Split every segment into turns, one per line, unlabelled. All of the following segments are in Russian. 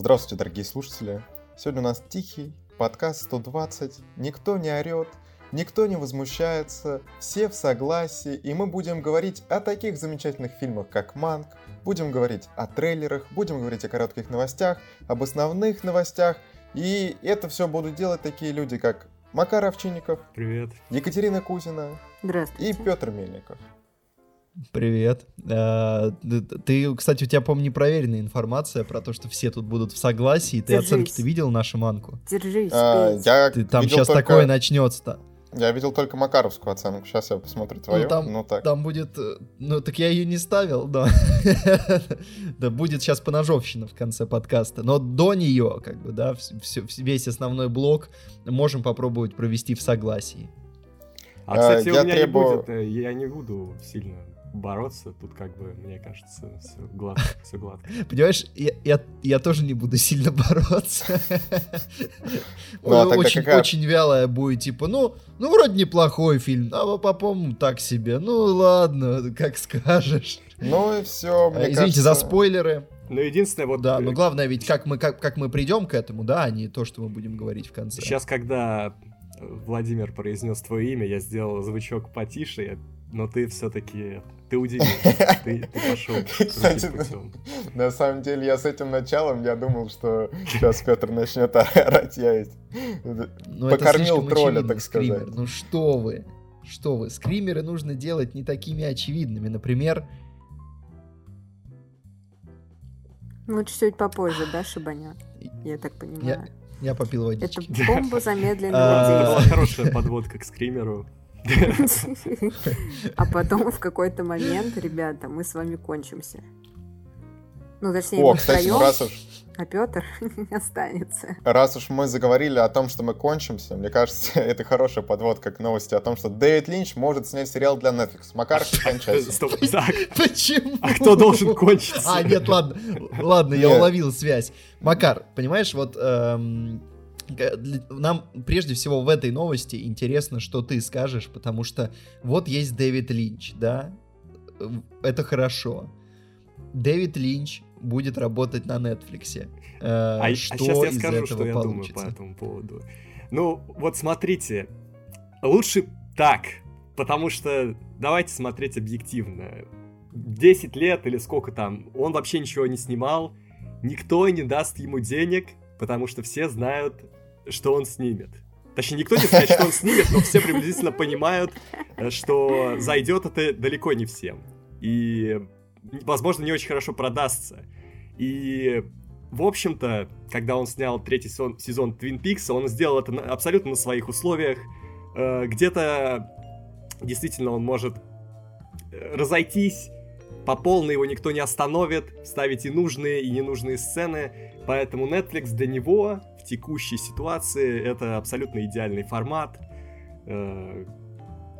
Здравствуйте, дорогие слушатели. Сегодня у нас тихий подкаст 120. Никто не орет, никто не возмущается, все в согласии, и мы будем говорить о таких замечательных фильмах, как «Манк», будем говорить о трейлерах, будем говорить о коротких новостях, об основных новостях, и это все будут делать такие люди, как Макар Овчинников,
Привет.
Екатерина Кузина
Здравствуйте.
и Петр Мельников.
Привет. Э, Ты, кстати, у тебя, по-моему, непроверенная информация про то, что все тут будут в согласии. Ты
Держись.
оценки-то видел нашу манку?
Держись,
А, я
Ты, там сейчас
только-
такое начнется-то.
Я видел только Макаровскую оценку. Сейчас я посмотрю твою. Ну,
там-
так.
Там будет... э, Ну, так я ее не ставил, да. Да будет сейчас поножовщина в конце подкаста. Но до нее, как бы, да, весь основной блок можем попробовать провести в согласии.
А,
А,
кстати,
я
у меня
требую-
не будет, э, я не буду сильно бороться. Тут как бы, мне кажется, все гладко. Все гладко.
Понимаешь, я, я, я тоже не буду сильно бороться.
Ну, а тогда
очень, вялая будет, типа, ну, ну, вроде неплохой фильм, а по- по-моему, так себе. Ну, ладно, как скажешь.
Ну и все, мне
А, Извините за спойлеры.
Но единственное, вот
Да,
э,
но главное ведь, как мы, как, как мы придем к этому, да, а не то, что мы будем говорить в конце.
сейчас, когда э, Владимир произнес твое имя, я сделал звучок потише, я- но ты все-таки ты удивил. Ты, ты пошел
Кстати,
путем.
На самом деле, я с этим началом, я думал, что сейчас Петр начнет орать, я ведь
Ну, это
покормил тролля, так
скример.
сказать.
Ну что вы, что вы, скримеры нужно делать не такими очевидными. Например,
Ну, чуть-чуть попозже, да, шибанет? Я так понимаю.
я попил
Это
водички.
бомба
А,
замедленного
Это была
действия.
хорошая подводка к скримеру.
А потом в какой-то момент, ребята, мы с вами кончимся. Ну, точнее,
О,
мы
кстати,
втроем,
раз уж,
а Петр останется.
раз уж мы заговорили о том, что мы кончимся, мне кажется, это хорошая подводка к новости о том, что Дэвид Линч может снять сериал для Netflix. Макар, кончайся.
Стоп, так,
Почему?
а кто должен кончиться?
А, нет, ладно, ладно, я уловил связь. Макар, понимаешь, вот эм, нам прежде всего в этой новости интересно, что ты скажешь, потому что вот есть Дэвид Линч, да, Э, это хорошо. Дэвид Линч будет работать на Netflix. Э,
А, а
что
сейчас я
из
скажу,
этого
что я
получится?
думаю по этому поводу. Ну, вот смотрите, лучше так, потому что давайте смотреть объективно. 10 лет или сколько там, он вообще ничего не снимал, никто не даст ему денег, потому что все знают, что он снимет. Точнее, никто не знает, что он снимет, но все приблизительно понимают, что зайдет это далеко не всем. И, возможно, не очень хорошо продастся. И в общем-то, когда он снял третий сезон, сезон Twin Peaks, он сделал это абсолютно на своих условиях. Э, Где-то действительно он может э, разойтись, по полной его никто не остановит, ставить и нужные, и ненужные сцены. Поэтому Netflix для него текущей ситуации это абсолютно идеальный формат. Э,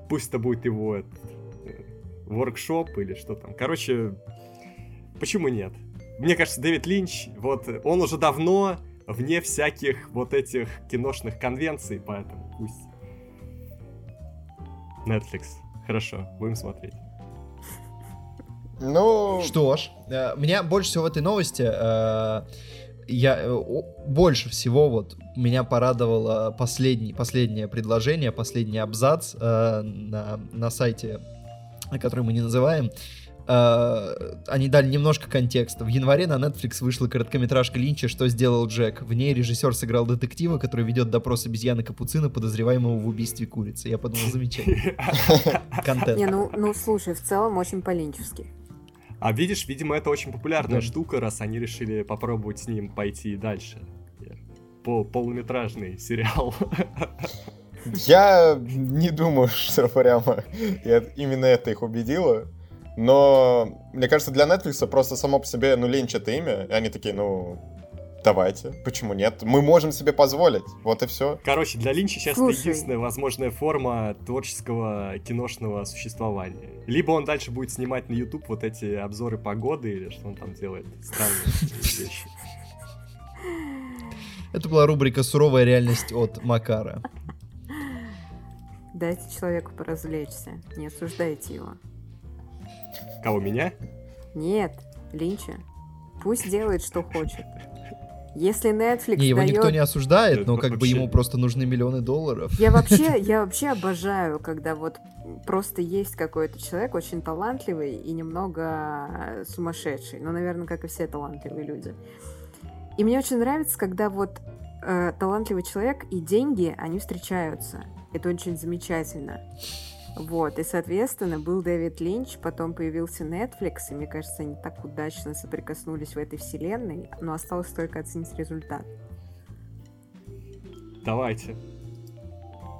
Пусть это будет его этот, э, воркшоп или что там. Короче, почему нет? Мне кажется, Дэвид Линч, вот он уже давно вне всяких вот этих киношных конвенций, поэтому пусть. Netflix. Хорошо, будем смотреть.
Ну,
Что ж, э, меня больше всего в этой новости, э, я э, больше всего вот меня порадовало последний, последнее предложение, последний абзац э, на, на сайте, который мы не называем. Э, они дали немножко контекста. В январе на Netflix вышла короткометражка Линча «Что сделал Джек?». В ней режиссер сыграл детектива, который ведет допрос обезьяны Капуцина, подозреваемого в убийстве курицы. Я подумал, замечательно. Контент.
Не, ну, ну слушай, в целом очень по-линчески.
А видишь, видимо, это очень популярная
Да.
штука, раз они решили попробовать с ним пойти дальше. По полуметражный сериал.
я не думаю, что прямо именно это их убедило. Но мне кажется, для Netflix просто само по себе, ну, Линч это имя, и они такие, ну, давайте, почему нет? Мы можем себе позволить, вот и все.
Короче, для Линча сейчас это
Слушай.
единственная возможная форма творческого киношного существования. Либо он дальше будет снимать на YouTube вот эти обзоры погоды, или что он там делает, странные вещи.
Это была рубрика «Суровая реальность» от Макара.
Дайте человеку поразвлечься, не осуждайте его.
Кого, меня?
Нет, Линча. Пусть делает, что хочет. Если Netflix
Не, его
дает...
никто не осуждает, но как бы ему просто нужны миллионы долларов.
Я вообще, я вообще обожаю, когда вот просто есть какой-то человек очень талантливый и немного сумасшедший. Ну, наверное, как и все талантливые люди. И мне очень нравится, когда вот э, талантливый человек и деньги, они встречаются. Это очень замечательно. Вот, и, соответственно, был Дэвид Линч, потом появился Netflix, и мне кажется, они так удачно соприкоснулись в этой вселенной, но осталось только оценить результат.
Давайте.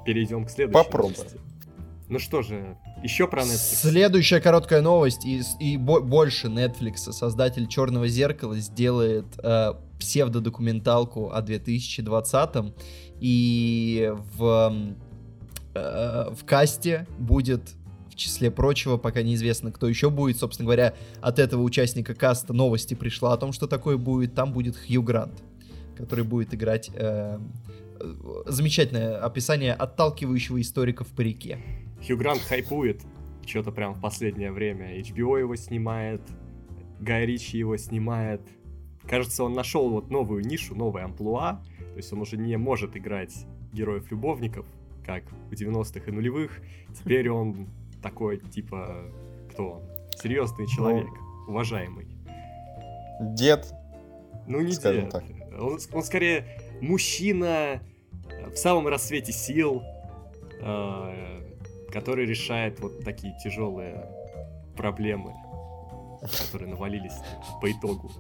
Перейдем к следующей
Попробуем.
новости. Ну что же, еще про Netflix.
Следующая короткая новость, и, и бо- больше Netflix, создатель Черного зеркала, сделает э, псевдодокументалку о 2020 и в, э, в касте будет, в числе прочего, пока неизвестно, кто еще будет, собственно говоря, от этого участника каста новости пришла о том, что такое будет, там будет Хью Грант, который будет играть... э, э, замечательное описание отталкивающего историка в парике.
Хью Грант хайпует что-то прям в последнее время. HBO его снимает, Гай Ричи его снимает. Кажется, он нашел вот новую нишу, новое амплуа. То есть он уже не может играть героев-любовников, как в 90-х и нулевых. Теперь он такой, типа, кто он? Серьезный человек, уважаемый.
Дед.
Ну, не
Скажем
дед.
так.
Он, он скорее мужчина в самом рассвете сил, э, который решает вот такие тяжелые проблемы, которые навалились по итогу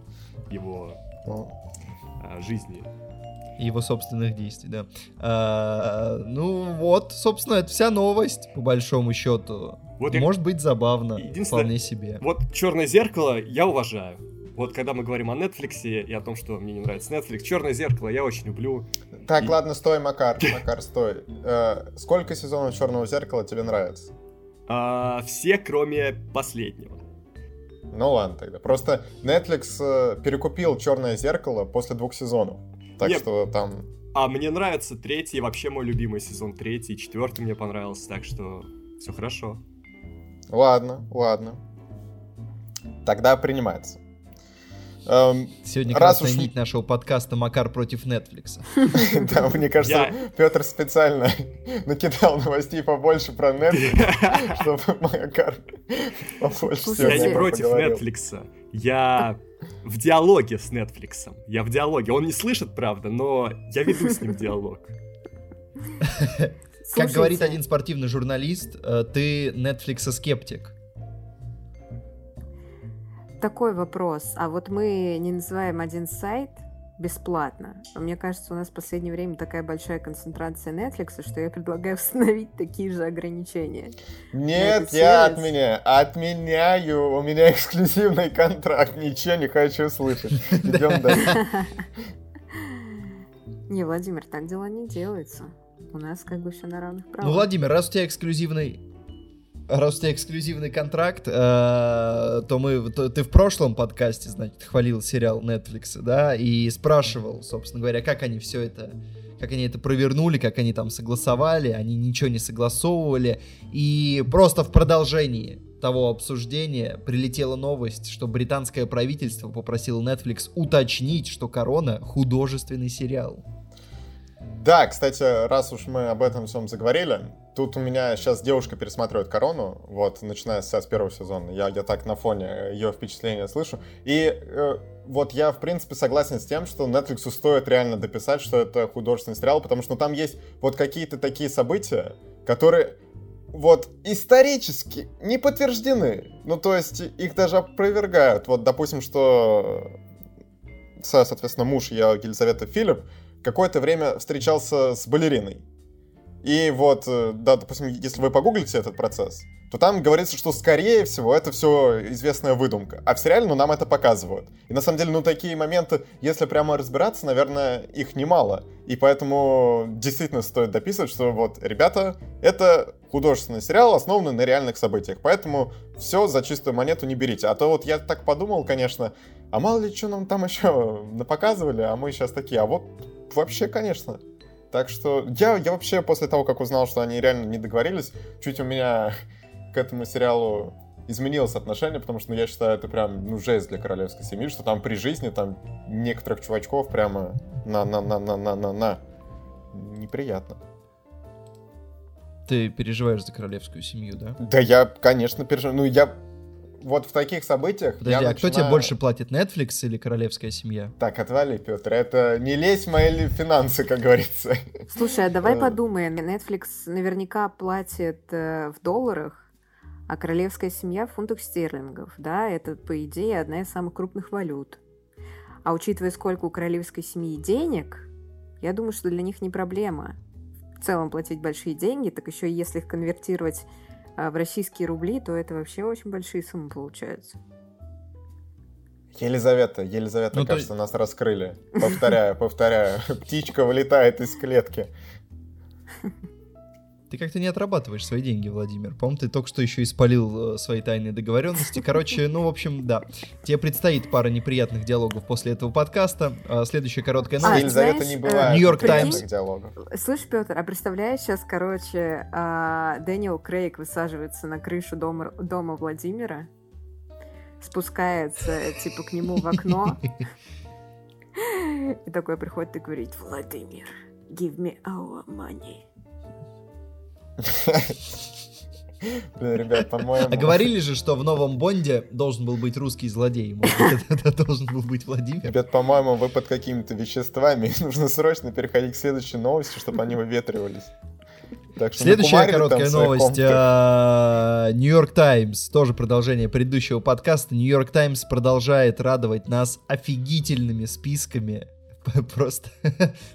его
Ну,
э, жизни.
Его собственных действий, да. А, ну вот, собственно, это вся новость, по большому счету.
Вот я-
Может быть забавно,
Единственное-
вполне себе.
Вот Черное зеркало я уважаю. Вот когда мы говорим о Netflix и о том, что мне не нравится Netflix, Черное зеркало я очень люблю.
Так,
И-
ладно, стой, Макар, Макар, стой. Э, сколько сезонов Черного зеркала тебе нравится?
А, все, кроме последнего.
Ну ладно тогда. Просто Netflix э, перекупил Черное зеркало после двух сезонов. Так
Нет.
что там.
А мне нравится третий, вообще мой любимый сезон третий, четвертый мне понравился, так что все хорошо.
Ладно, ладно. Тогда принимается. Эм,
Сегодня
раз
красная
уж-
нить нашего подкаста Макар против Netflix.
Да, мне кажется, Петр специально накидал новостей побольше про Netflix, чтобы Макар побольше
Я не против. Netflix. Я в диалоге с Netflix. Я в диалоге. Он не слышит, правда, но я веду с ним диалог.
Как говорит один спортивный журналист, э, ты Netflix скептик.
Такой вопрос. А вот мы не называем один сайт бесплатно. Но Мне кажется, у нас в последнее время такая большая концентрация Netflix, что я предлагаю установить такие же ограничения.
Нет, я отменяю. Отменяю. У меня эксклюзивный контракт. Ничего не хочу слышать. Идем дальше.
Не, Владимир, так дела не делаются. У нас как бы все на равных правах.
Ну, Владимир, раз у тебя эксклюзивный... Раз у тебя эксклюзивный контракт, э, то мы, то ты в прошлом подкасте, значит, хвалил сериал Netflix, да, и спрашивал, собственно говоря, как они все это, как они это провернули, как они там согласовали, они ничего не согласовывали, и просто в продолжении того обсуждения прилетела новость, что британское правительство попросило Netflix уточнить, что «Корона» — художественный сериал.
Да, кстати, раз уж мы об этом всем заговорили, тут у меня сейчас девушка пересматривает корону, вот, начиная с, первого сезона. Я, я так на фоне ее впечатления слышу. И э, вот я, в принципе, согласен с тем, что Netflix стоит реально дописать, что это художественный сериал, потому что ну, там есть вот какие-то такие события, которые вот исторически не подтверждены. Ну, то есть их даже опровергают. Вот, допустим, что, со- соответственно, муж Елизавета Филипп, какое-то время встречался с балериной. И вот, э, да, допустим, если вы погуглите этот процесс, то там говорится, что, скорее всего, это все известная выдумка. А в сериале, ну, нам это показывают. И, на самом деле, ну, такие моменты, если прямо разбираться, наверное, их немало. И поэтому действительно стоит дописывать, что вот, ребята, это художественный сериал, основанный на реальных событиях. Поэтому все за чистую монету не берите. А то вот я так подумал, конечно, а мало ли что нам там еще напоказывали, а мы сейчас такие, а вот вообще, конечно. Так что я, я вообще после того, как узнал, что они реально не договорились, чуть у меня к этому сериалу изменилось отношение, потому что, ну, я считаю, это прям, ну, жесть для королевской семьи, что там при жизни там некоторых чувачков прямо на-на-на-на-на-на-на. Неприятно.
Ты переживаешь за королевскую семью, да?
Да я, конечно, переживаю. Ну, я вот в таких событиях...
Подожди, а начинаю... кто тебе больше платит, Netflix или королевская семья?
Так, отвали, Петр, это не лезь в мои финансы, как говорится.
Слушай, а давай э. подумаем. Netflix наверняка платит э, в долларах, а королевская семья в фунтах стерлингов, да? Это, по идее, одна из самых крупных валют. А учитывая, сколько у королевской семьи денег, я думаю, что для них не проблема в целом платить большие деньги, так еще и если их конвертировать а в российские рубли, то это вообще очень большие суммы получаются.
Елизавета, Елизавета, ну, кажется, то... нас раскрыли. Повторяю, повторяю. Птичка вылетает из клетки.
Ты как-то не отрабатываешь свои деньги, Владимир. По-моему, ты только что еще испалил э, свои тайные договоренности. Короче, ну, в общем, да. Тебе предстоит пара неприятных диалогов после этого подкаста. А, следующая короткая новость.
А, Елизавета не бывает.
Нью-Йорк Таймс.
Слышь, Петр, а представляешь, сейчас, короче, а, Дэниел Крейг высаживается на крышу дома, дома Владимира, спускается, типа, к нему в окно, и такой приходит и говорит, Владимир, give me our money.
Ребят, по-моему...
А говорили же, что в новом Бонде должен был быть русский злодей. Может, это должен был быть Владимир.
Ребят, по-моему, вы под какими-то веществами. Нужно срочно переходить к следующей новости, чтобы они выветривались.
Так что Следующая короткая новость. Нью-Йорк Таймс, тоже продолжение предыдущего подкаста. Нью-Йорк Таймс продолжает радовать нас офигительными списками просто,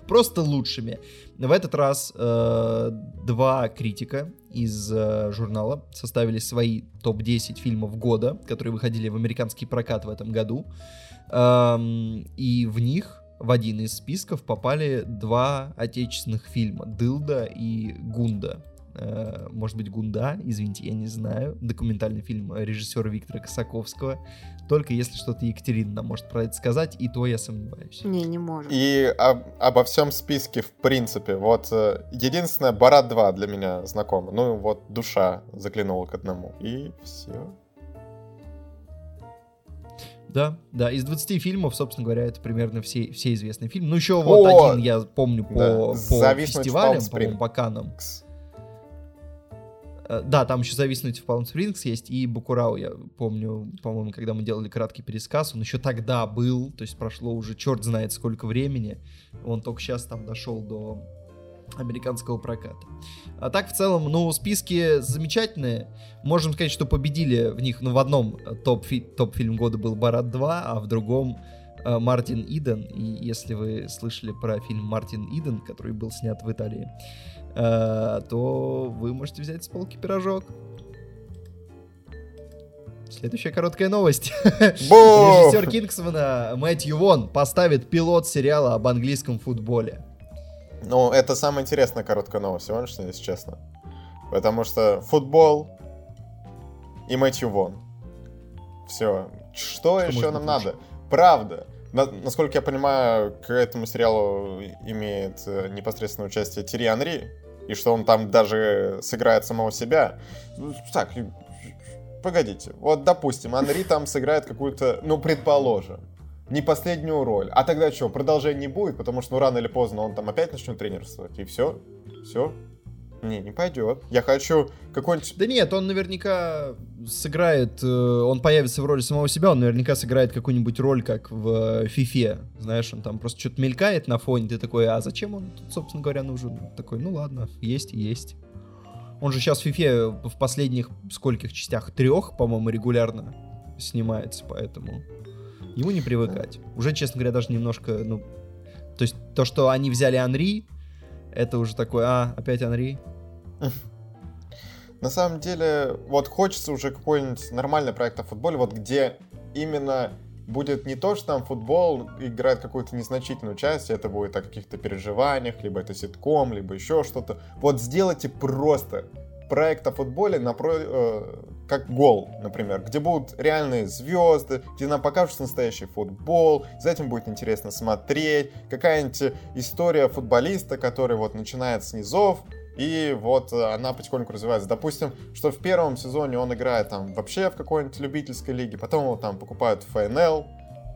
просто лучшими. В этот раз э, два критика из э, журнала составили свои топ-10 фильмов года, которые выходили в американский прокат в этом году. Эм, и в них в один из списков попали два отечественных фильма «Дылда» и «Гунда». Э, может быть, «Гунда», извините, я не знаю. Документальный фильм режиссера Виктора Косаковского. Только если что-то Екатерина нам может про это сказать, и то я сомневаюсь.
Не, не может.
И об, обо всем списке, в принципе, вот э, единственное, Барат 2 для меня знакомо. Ну, вот душа заглянула к одному. И все.
Да, да, из 20 фильмов, собственно говоря, это примерно все, все известные фильмы. Ну, еще вот О! один я помню по, да. по фестивалям, по-моему, по Канам. Э, да, там еще «Зависнуть в Палм Спрингс» есть, и «Бакурау», я помню, по-моему, когда мы делали краткий пересказ, он еще тогда был, то есть прошло уже черт знает сколько времени, он только сейчас там дошел до американского проката. А так, в целом, ну, списки замечательные. Можем сказать, что победили в них, ну, в одном топ-фильм топ года был «Барат 2», а в другом э, Мартин Иден. И если вы слышали про фильм «Мартин Иден», который был снят в Италии, Э, то вы можете взять с полки пирожок. Следующая короткая новость. Режиссер Кингсмана Мэтью Вон поставит пилот сериала об английском футболе.
Ну, это самая интересная короткая новость сегодняшняя, если честно. Потому что футбол и Мэтью Вон. Все. Что, что еще нам надо? Правда. На, насколько я понимаю, к этому сериалу имеет э, непосредственное участие Тири Анри, и что он там даже сыграет самого себя. Ну, так, погодите, вот допустим, Анри там сыграет какую-то, ну, предположим, не последнюю роль. А тогда что, продолжения не будет, потому что ну рано или поздно он там опять начнет тренерствовать, и все, все, не, не пойдет. Я хочу какой-нибудь...
Да нет, он наверняка сыграет, э, он появится в роли самого себя, он наверняка сыграет какую-нибудь роль, как в Фифе. Знаешь, он там просто что-то мелькает на фоне, ты такой, а зачем он тут, собственно говоря, нужен? Такой, ну ладно, есть есть. Он же сейчас в Фифе в последних скольких частях? Трех, по-моему, регулярно снимается, поэтому ему не привыкать. Уже, честно говоря, даже немножко, ну... То есть то, что они взяли Анри, это уже такой, а, опять Анри,
на самом деле, вот хочется уже какой-нибудь нормальный проект о футболе, вот где именно будет не то, что там футбол играет какую-то незначительную часть, это будет о каких-то переживаниях, либо это ситком, либо еще что-то. Вот сделайте просто проект о футболе напро... э, как гол, например, где будут реальные звезды, где нам покажут настоящий футбол, за этим будет интересно смотреть, какая-нибудь история футболиста, который вот начинает с низов, и вот она потихоньку развивается. Допустим, что в первом сезоне он играет там вообще в какой-нибудь любительской лиге, потом его там покупают в ФНЛ,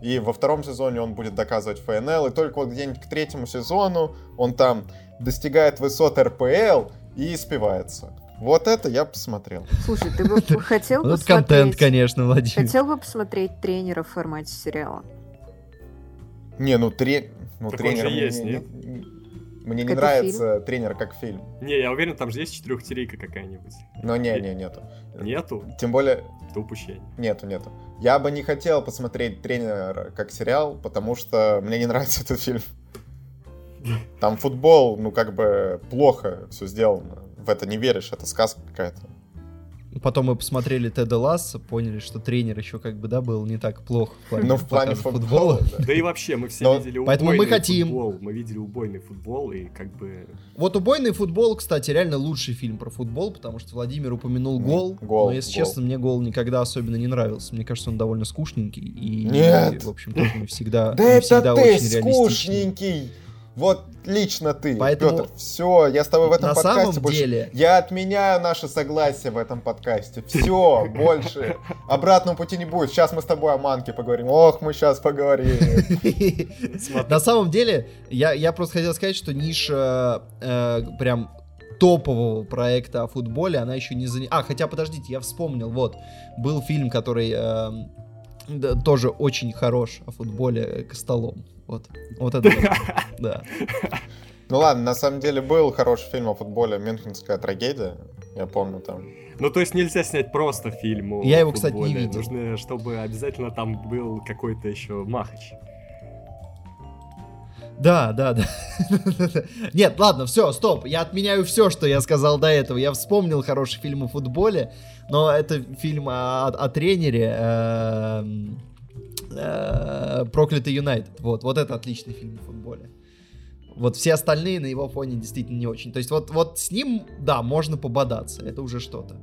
и во втором сезоне он будет доказывать ФНЛ, и только вот где-нибудь к третьему сезону он там достигает высот РПЛ и спивается. Вот это я посмотрел.
Слушай, ты бы хотел бы
Вот контент, конечно, Владимир.
Хотел бы посмотреть тренера в формате сериала?
Не, ну, тре... ну
Так он
тренер...
есть,
не-
нет?
Не- Мне не
Это
нравится тренер как фильм.
Не, я уверен, там же есть четырехтерейка какая-нибудь.
Но не, не, нету.
Нету?
Тем более,
Это упущение.
нету, нету. Я бы не хотел посмотреть тренера как сериал, потому что мне не нравится этот фильм. Там футбол, ну, как бы плохо все сделано. В это не веришь, это сказка какая-то.
Потом мы посмотрели Теда Ласса, поняли, что тренер еще как бы, да, был не так плох в плане,
Ну, в плане
показа
футбола, да.
Да и вообще, мы все
Но-
видели
Поэтому мы
убойный
хотим.
футбол. Мы видели убойный футбол, и как бы...
Вот «Убойный футбол», кстати, реально лучший фильм про футбол, потому что Владимир упомянул гол.
гол,
но, если
гол.
честно, мне гол никогда особенно не нравился. Мне кажется, он довольно скучненький. И,
Нет.
в общем, тоже не всегда,
Да
не
это
всегда
ты
очень реалистичный.
Вот лично ты,
Поэтому-
Петр, все, я с тобой в этом
На
подкасте
самом
больше...
деле-
Я отменяю наше согласие в этом подкасте. Все, больше. Обратного пути не будет. Сейчас мы с тобой о манке поговорим. Ох, мы сейчас поговорим.
На самом деле, я, я просто хотел сказать, что ниша э, прям топового проекта о футболе, она еще не занята. А, хотя, подождите, я вспомнил, вот, был фильм, который да, тоже очень хорош о футболе э, к столом. Вот, вот это вот, да.
Ну ладно, на самом деле был хороший фильм о футболе «Мюнхенская трагедия». Я помню там.
Ну, то есть нельзя снять просто фильм о
Я его, кстати, не видел.
Нужно, чтобы обязательно там был какой-то еще махач.
Да, да, да. Нет, ладно, все, стоп. Я отменяю все, что я сказал до этого. Я вспомнил хороший фильм о футболе, но это фильм о, о тренере эм, э, Проклятый Юнайтед. Вот, вот это отличный фильм о футболе. Вот все остальные на его фоне действительно не очень. То есть вот, вот с ним, да, можно пободаться. Это уже что-то.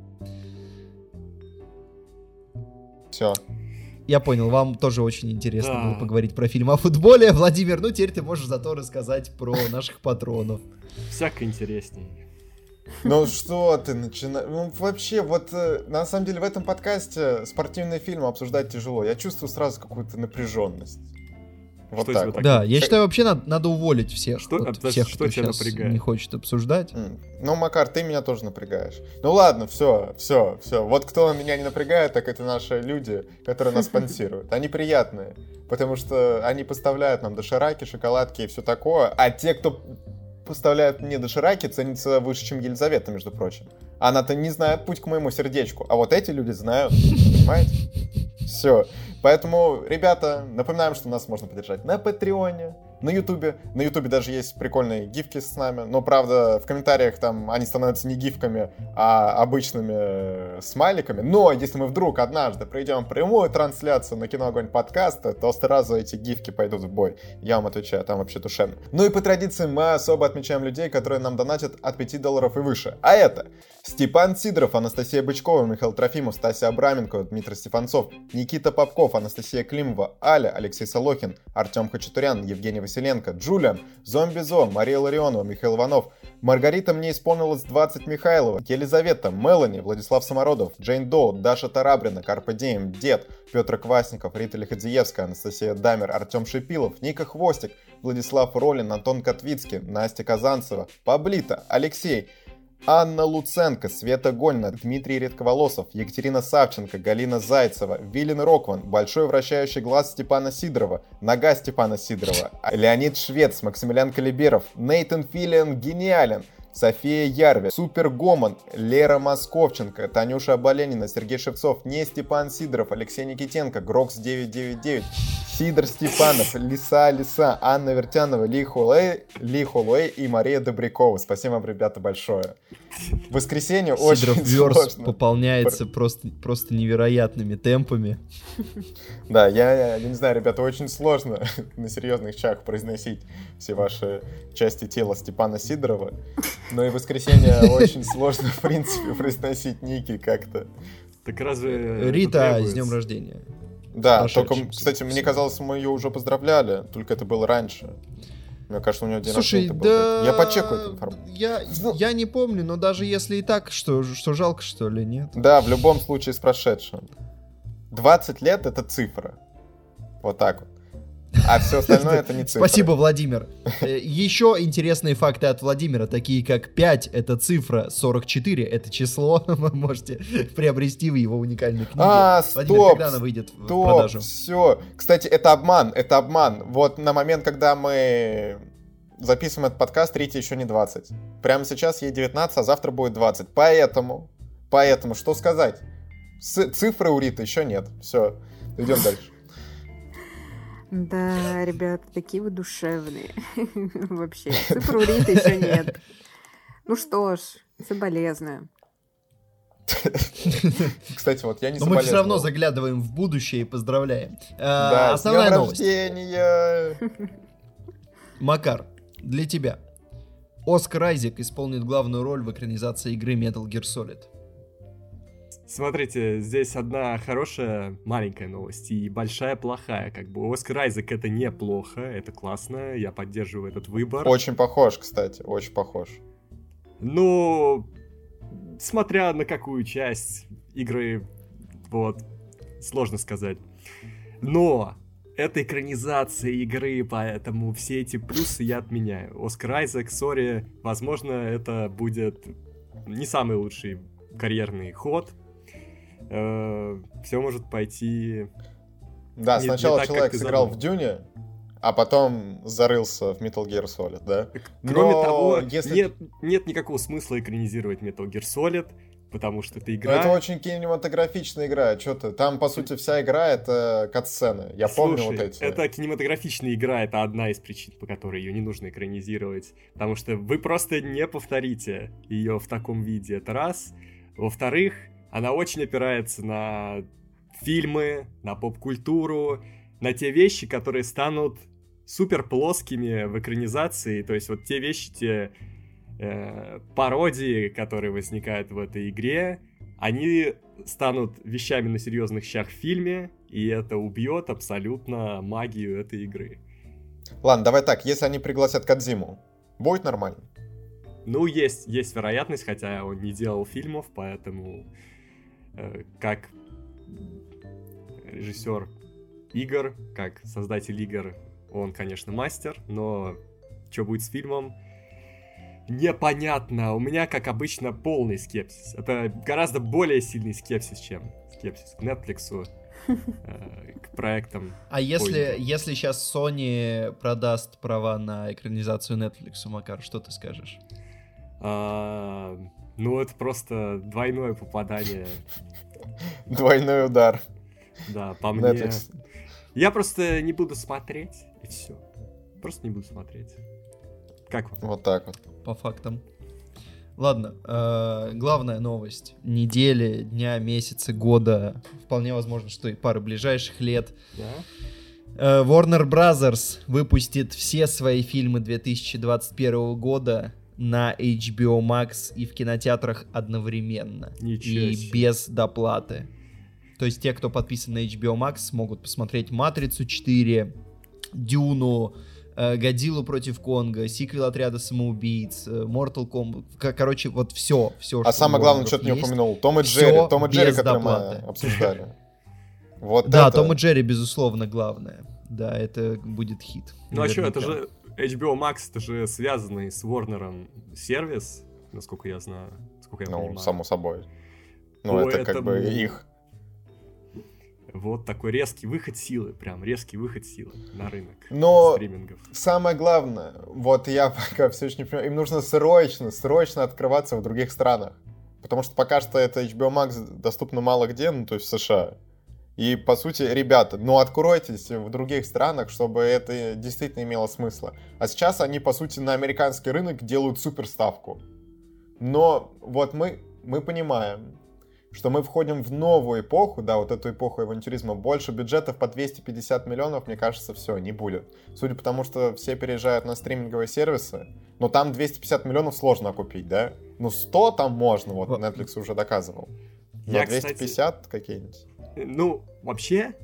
Все.
Я понял, вам тоже очень интересно
Да.
было поговорить про фильм о футболе. Владимир, ну теперь ты можешь зато рассказать про наших патронов.
Всяко интересней.
Ну что ты начинаешь? Ну вообще, вот э, на самом деле в этом подкасте спортивные фильмы обсуждать тяжело. Я чувствую сразу какую-то напряженность. Вот
Что
так
так?
Да, я считаю, вообще надо, надо уволить всех.
Что-
вот
а,
всех,
что
кто
тебя напрягает?
не хочет обсуждать.
М. Ну, Макар, ты меня тоже напрягаешь. Ну ладно, все, все, все. Вот кто меня не напрягает, так это наши люди, которые нас спонсируют. Они приятные, потому что они поставляют нам дошираки, шоколадки и все такое. А те, кто поставляют мне дошираки, ценятся выше, чем Елизавета, между прочим. Она-то не знает путь к моему сердечку, а вот эти люди знают, понимаете? Все. Поэтому, ребята, напоминаем, что нас можно поддержать на Патреоне, на Ютубе. На Ютубе даже есть прикольные гифки с нами. Но, правда, в комментариях там они становятся не гифками, а обычными э, смайликами. Но если мы вдруг однажды проведем прямую трансляцию на кино Огонь подкаста, то сразу эти гифки пойдут в бой. Я вам отвечаю, там вообще душевно. Ну и по традиции мы особо отмечаем людей, которые нам донатят от 5 долларов и выше. А это Степан Сидоров, Анастасия Бычкова, Михаил Трофимов, Стасия Абраменко, Дмитрий Стефанцов, Никита Попков, Анастасия Климова, Аля, Алексей Солохин, Артем Хачатурян, Евгений Василенко, Джулиан, Зомби Зо, Мария Ларионова, Михаил Иванов, Маргарита мне исполнилось 20 Михайлова, Елизавета, Мелани, Владислав Самородов, Джейн Доу, Даша Тарабрина, Карпе Дием, Дед, Петр Квасников, Рита Лиходзиевская, Анастасия Дамер, Артем Шипилов, Ника Хвостик, Владислав Ролин, Антон Котвицкий, Настя Казанцева, Паблита, Алексей, Анна Луценко, Света Гольна, Дмитрий Редковолосов, Екатерина Савченко, Галина Зайцева, Вилен Рокван, Большой вращающий глаз Степана Сидорова, Нога Степана Сидорова, Леонид Швец, Максимилиан Калиберов, Нейтан Филиан гениален, София Ярви, Супер Гомон, Лера Московченко, Танюша Оболенина, Сергей Шевцов, не Степан Сидоров, Алексей Никитенко, Грокс 999, Сидор Степанов, Лиса Лиса, Анна Вертянова, Ли Холэй, Ли Холэй и Мария Добрякова. Спасибо вам, ребята, большое. В воскресенье
Сидоров
очень сложно.
пополняется просто, просто невероятными темпами.
Да, я, я, я не знаю, ребята, очень сложно на серьезных чах произносить все ваши части тела Степана Сидорова. Но и в воскресенье очень сложно, в принципе, произносить ники как-то.
Так разве... это
Рита, с днем рождения.
Да, только, кстати, мне казалось, мы ее уже поздравляли, только это было раньше. Мне кажется, у него день
Слушай,
рождения был.
да...
Я почекаю эту информацию.
Я,
Ну-
я не помню, но даже если и так, что, что жалко, что ли, нет?
Да, в любом случае с прошедшим. 20 лет это цифра. Вот так вот. А все остальное это не цифра.
Спасибо, Владимир. Э, Еще интересные факты от Владимира, такие как 5 — это цифра, 44 — это число. Вы можете приобрести в его уникальной книге.
А,
Владимир,
стоп,
когда она выйдет в
Стоп,
продажу?
все. Кстати, это обман, это обман. Вот на момент, когда мы записываем этот подкаст, Рите еще не 20. Прямо сейчас ей 19, а завтра будет 20. Поэтому, поэтому, что сказать? С- цифры у Риты еще нет. Все, идем дальше.
Да, ребята, такие вы душевные. Вообще, цифру Риты еще нет. Ну что ж, соболезную.
Кстати, вот я не
Но мы все равно заглядываем в будущее и поздравляем. Э,
Да, с
Основная
днем
новость.
рождения!
Макар, для тебя. Оскар Айзек исполнит главную роль в экранизации игры Metal Gear Solid.
Смотрите, здесь одна хорошая маленькая новость и большая плохая. Как бы Оскар Айзек это неплохо, это классно, я поддерживаю этот выбор.
Очень похож, кстати, очень похож.
Ну, смотря на какую часть игры, вот, сложно сказать. Но это экранизация игры, поэтому все эти плюсы я отменяю. Оскар Айзек, сори, возможно, это будет не самый лучший карьерный ход. Все может пойти...
Да,
Не- не
сначала
так, как
человек
ты
сыграл в. Дюне, а потом зарылся в Metal Gear Solid, да?
Кроме
Но
того,
если-
нет, нет никакого смысла экранизировать Metal Gear Solid, потому что это
Ну,
игра...
Это очень кинематографичная игра, что ты? Там, по сути, вся игра — это катсцены. Я помню
Слушай,
вот эти.
Это кинематографичная игра, это одна из причин, по которой ее не нужно экранизировать. Потому что вы просто не повторите ее в таком виде. Это раз. Во-вторых, она очень опирается на фильмы, на поп-культуру, на те вещи, которые станут супер плоскими в экранизации. То есть вот те вещи, те э, пародии, которые возникают в этой игре, они станут вещами на серьезных щах в фильме, и это убьет абсолютно магию этой игры.
Ладно, давай так, если они пригласят Кадзиму, будет нормально?
Ну, есть, есть вероятность, хотя он не делал фильмов, поэтому как режиссер игр, как создатель игр, он, конечно, мастер, но что будет с фильмом, непонятно. У меня, как обычно, полный скепсис. Это гораздо более сильный скепсис, чем скепсис к Netflix, э, к проектам.
А если, если сейчас Sony продаст права на экранизацию Netflix, Макар, что ты скажешь?
Ну, это просто двойное попадание,
Двойной удар.
да, по мне.
Netflix.
Я просто не буду смотреть, и все. Просто не буду смотреть. Как вам?
Вот так вот.
По фактам. Ладно, э, главная новость недели, дня, месяца, года, вполне возможно, что и пары ближайших лет.
Да?
Э, Warner Brothers выпустит все свои фильмы 2021 года на HBO Max и в кинотеатрах одновременно.
Ничего
и
себе.
без доплаты. То есть те, кто подписан на HBO Max, смогут посмотреть «Матрицу 4», «Дюну», э, «Годзиллу против Конга», сиквел «Отряда самоубийц», э, Mortal Kombat. Короче, вот все, все,
А самое главное, что ты не упомянул, Том и Джерри. Том и Джерри,
без
который мы
доплаты.
обсуждали. Вот
Да,
это...
Том и Джерри, безусловно, главное. Да, это будет хит.
Ну а что, это же HBO Max, это же связанный с Warner сервис, насколько я знаю, насколько я
Ну,
понимаю.
само собой. Ну, это
это
как бы их.
Вот такой резкий выход силы, прям резкий выход силы на рынок
Но
стримингов.
самое главное, вот я пока все еще не понимаю, им нужно срочно, срочно открываться в других странах. Потому что пока что это HBO Max доступно мало где, ну, то есть в США. И, по сути, ребята, ну, откройтесь в других странах, чтобы это действительно имело смысл. А сейчас они, по сути, на американский рынок делают суперставку. Но вот мы, мы понимаем, что мы входим в новую эпоху, да, вот эту эпоху авантюризма, больше бюджетов по 250 миллионов, мне кажется, все, не будет. Судя по тому, что все переезжают на стриминговые сервисы, но там 250 миллионов сложно окупить, да? Ну, 100 там можно, вот
Во-
Netflix уже доказывал. Но
Я, кстати,
250 какие-нибудь.
Ну, вообще,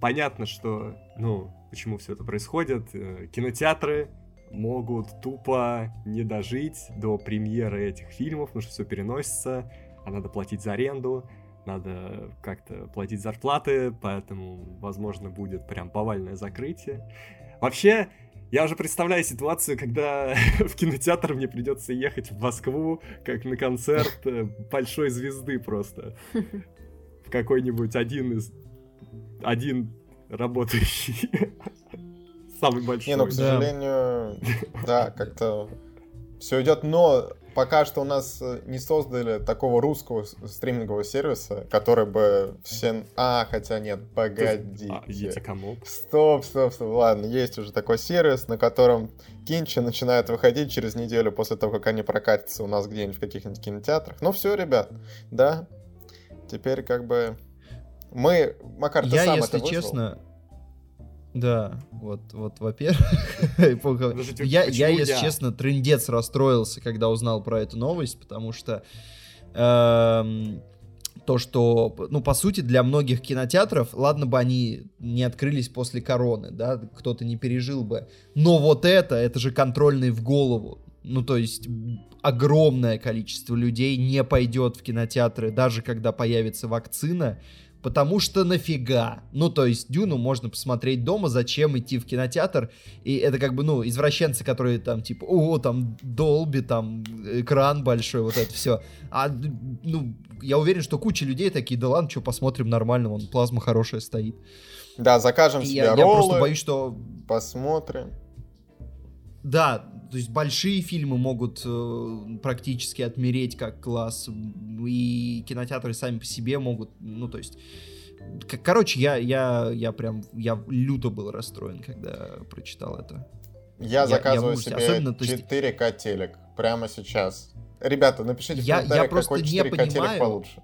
понятно, что, ну, почему все это происходит. Э, Кинотеатры могут тупо не дожить до премьеры этих фильмов, потому что все переносится, а надо платить за аренду, надо как-то платить зарплаты, поэтому, возможно, будет прям повальное закрытие. Вообще, я уже представляю ситуацию, когда в кинотеатр мне придется ехать в Москву, как на концерт э, большой звезды просто. Какой-нибудь один из... Один работающий. Самый большой.
Не, ну, к сожалению, да, как-то все идет, но пока что у нас э, не создали такого русского стримингового сервиса, который бы все... А, хотя нет, погодите. А,
кому?
Стоп, стоп, стоп, ладно, есть уже такой сервис, на котором кинчи начинают выходить через неделю после того, как они прокатятся у нас где-нибудь в каких-нибудь кинотеатрах. Ну все, ребят, да, теперь как бы... Мы, Макар, ты
Я,
сам
если
это вызвал?
честно, да, вот, вот, во-первых, я, я, если честно, трендец расстроился, когда узнал про эту новость, потому что эм, то, что, ну, по сути, для многих кинотеатров, ладно бы они не открылись после короны, да, кто-то не пережил бы, но вот это, это же контрольный в голову, ну, то есть огромное количество людей не пойдет в кинотеатры, даже когда появится вакцина, Потому что нафига? Ну, то есть, Дюну можно посмотреть дома, зачем идти в кинотеатр? И это как бы, ну, извращенцы, которые там, типа, о, там, Долби, там, экран большой, вот это все. А, ну, я уверен, что куча людей такие, да ладно, что, посмотрим нормально, вон, плазма хорошая стоит.
Да, закажем себе
я,
роллы,
я просто боюсь, что...
посмотрим.
Да, то есть большие фильмы могут э, практически отмереть как класс, и кинотеатры сами по себе могут, ну то есть, короче, я я я прям я люто был расстроен, когда прочитал это.
Я
Я-
заказываю
я в
себе
Особенно, то есть-
4К телек прямо сейчас. Ребята, напишите в
Я- я
комментариях,
просто
какой
не
4К телек получше.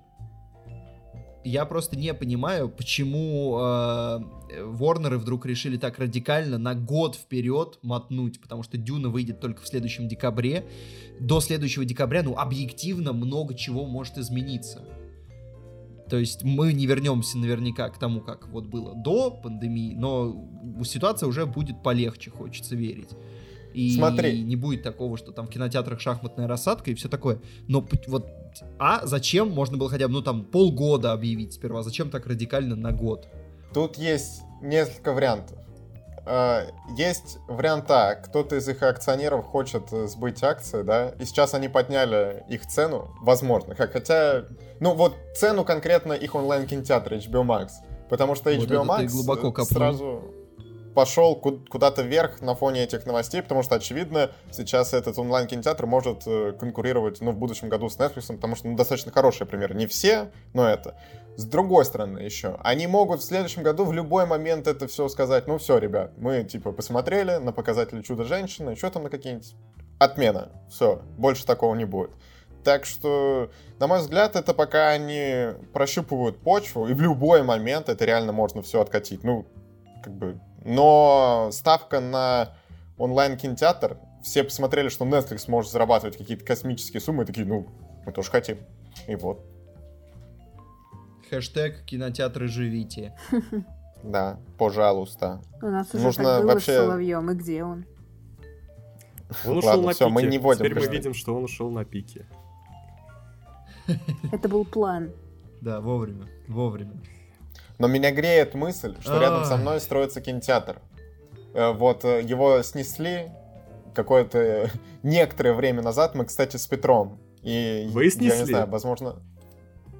Я просто не понимаю, почему э, Ворнеры вдруг решили так радикально на год вперед мотнуть, потому что Дюна выйдет только в следующем декабре. До следующего декабря, ну, объективно много чего может измениться. То есть мы не вернемся наверняка к тому, как вот было до пандемии, но ситуация уже будет полегче, хочется верить. И
Смотри.
не будет такого, что там в кинотеатрах шахматная рассадка и все такое. Но вот, а зачем можно было хотя бы, ну там, полгода объявить сперва? Зачем так радикально на год?
Тут есть несколько вариантов. Э, Есть вариант А. Кто-то из их акционеров хочет э, сбыть акции, да, и сейчас они подняли их цену, возможно. Хотя, ну вот цену конкретно их онлайн-кинотеатра HBO Max. Потому что
Вот
HBO
ты
Max
глубоко
э,
копнул.
сразу пошел ку- куда-то вверх на фоне этих новостей, потому что, очевидно, сейчас этот онлайн-кинотеатр может э, конкурировать, ну, в будущем году с Netflix, потому что, ну, достаточно хороший пример. Не все, но это. С другой стороны еще, они могут в следующем году в любой момент это все сказать, ну все, ребят, мы типа посмотрели на показатели Чудо-женщины, что там на какие-нибудь... Отмена. Все, больше такого не будет. Так что, на мой взгляд, это пока они прощупывают почву, и в любой момент это реально можно все откатить. Ну, как бы... Но ставка на онлайн-кинотеатр, все посмотрели, что Netflix может зарабатывать какие-то космические суммы, и такие, ну, мы тоже хотим. И вот.
Хэштег кинотеатры живите.
Да, пожалуйста.
У нас уже
Нужно
так было
вообще-
с Соловьем, и где он?
Он ушел
Ладно,
на
всё,
пике.
мы не вводим
Теперь мы видим, что он ушел на пике.
Это был план.
Да, вовремя, вовремя.
Но меня греет мысль, что рядом со
Ай.
мной строится кинотеатр. Э, Вот э, его снесли какое-то некоторое время назад. Мы, кстати, с Петром. И
Вы
Я
снесли?
не знаю, возможно...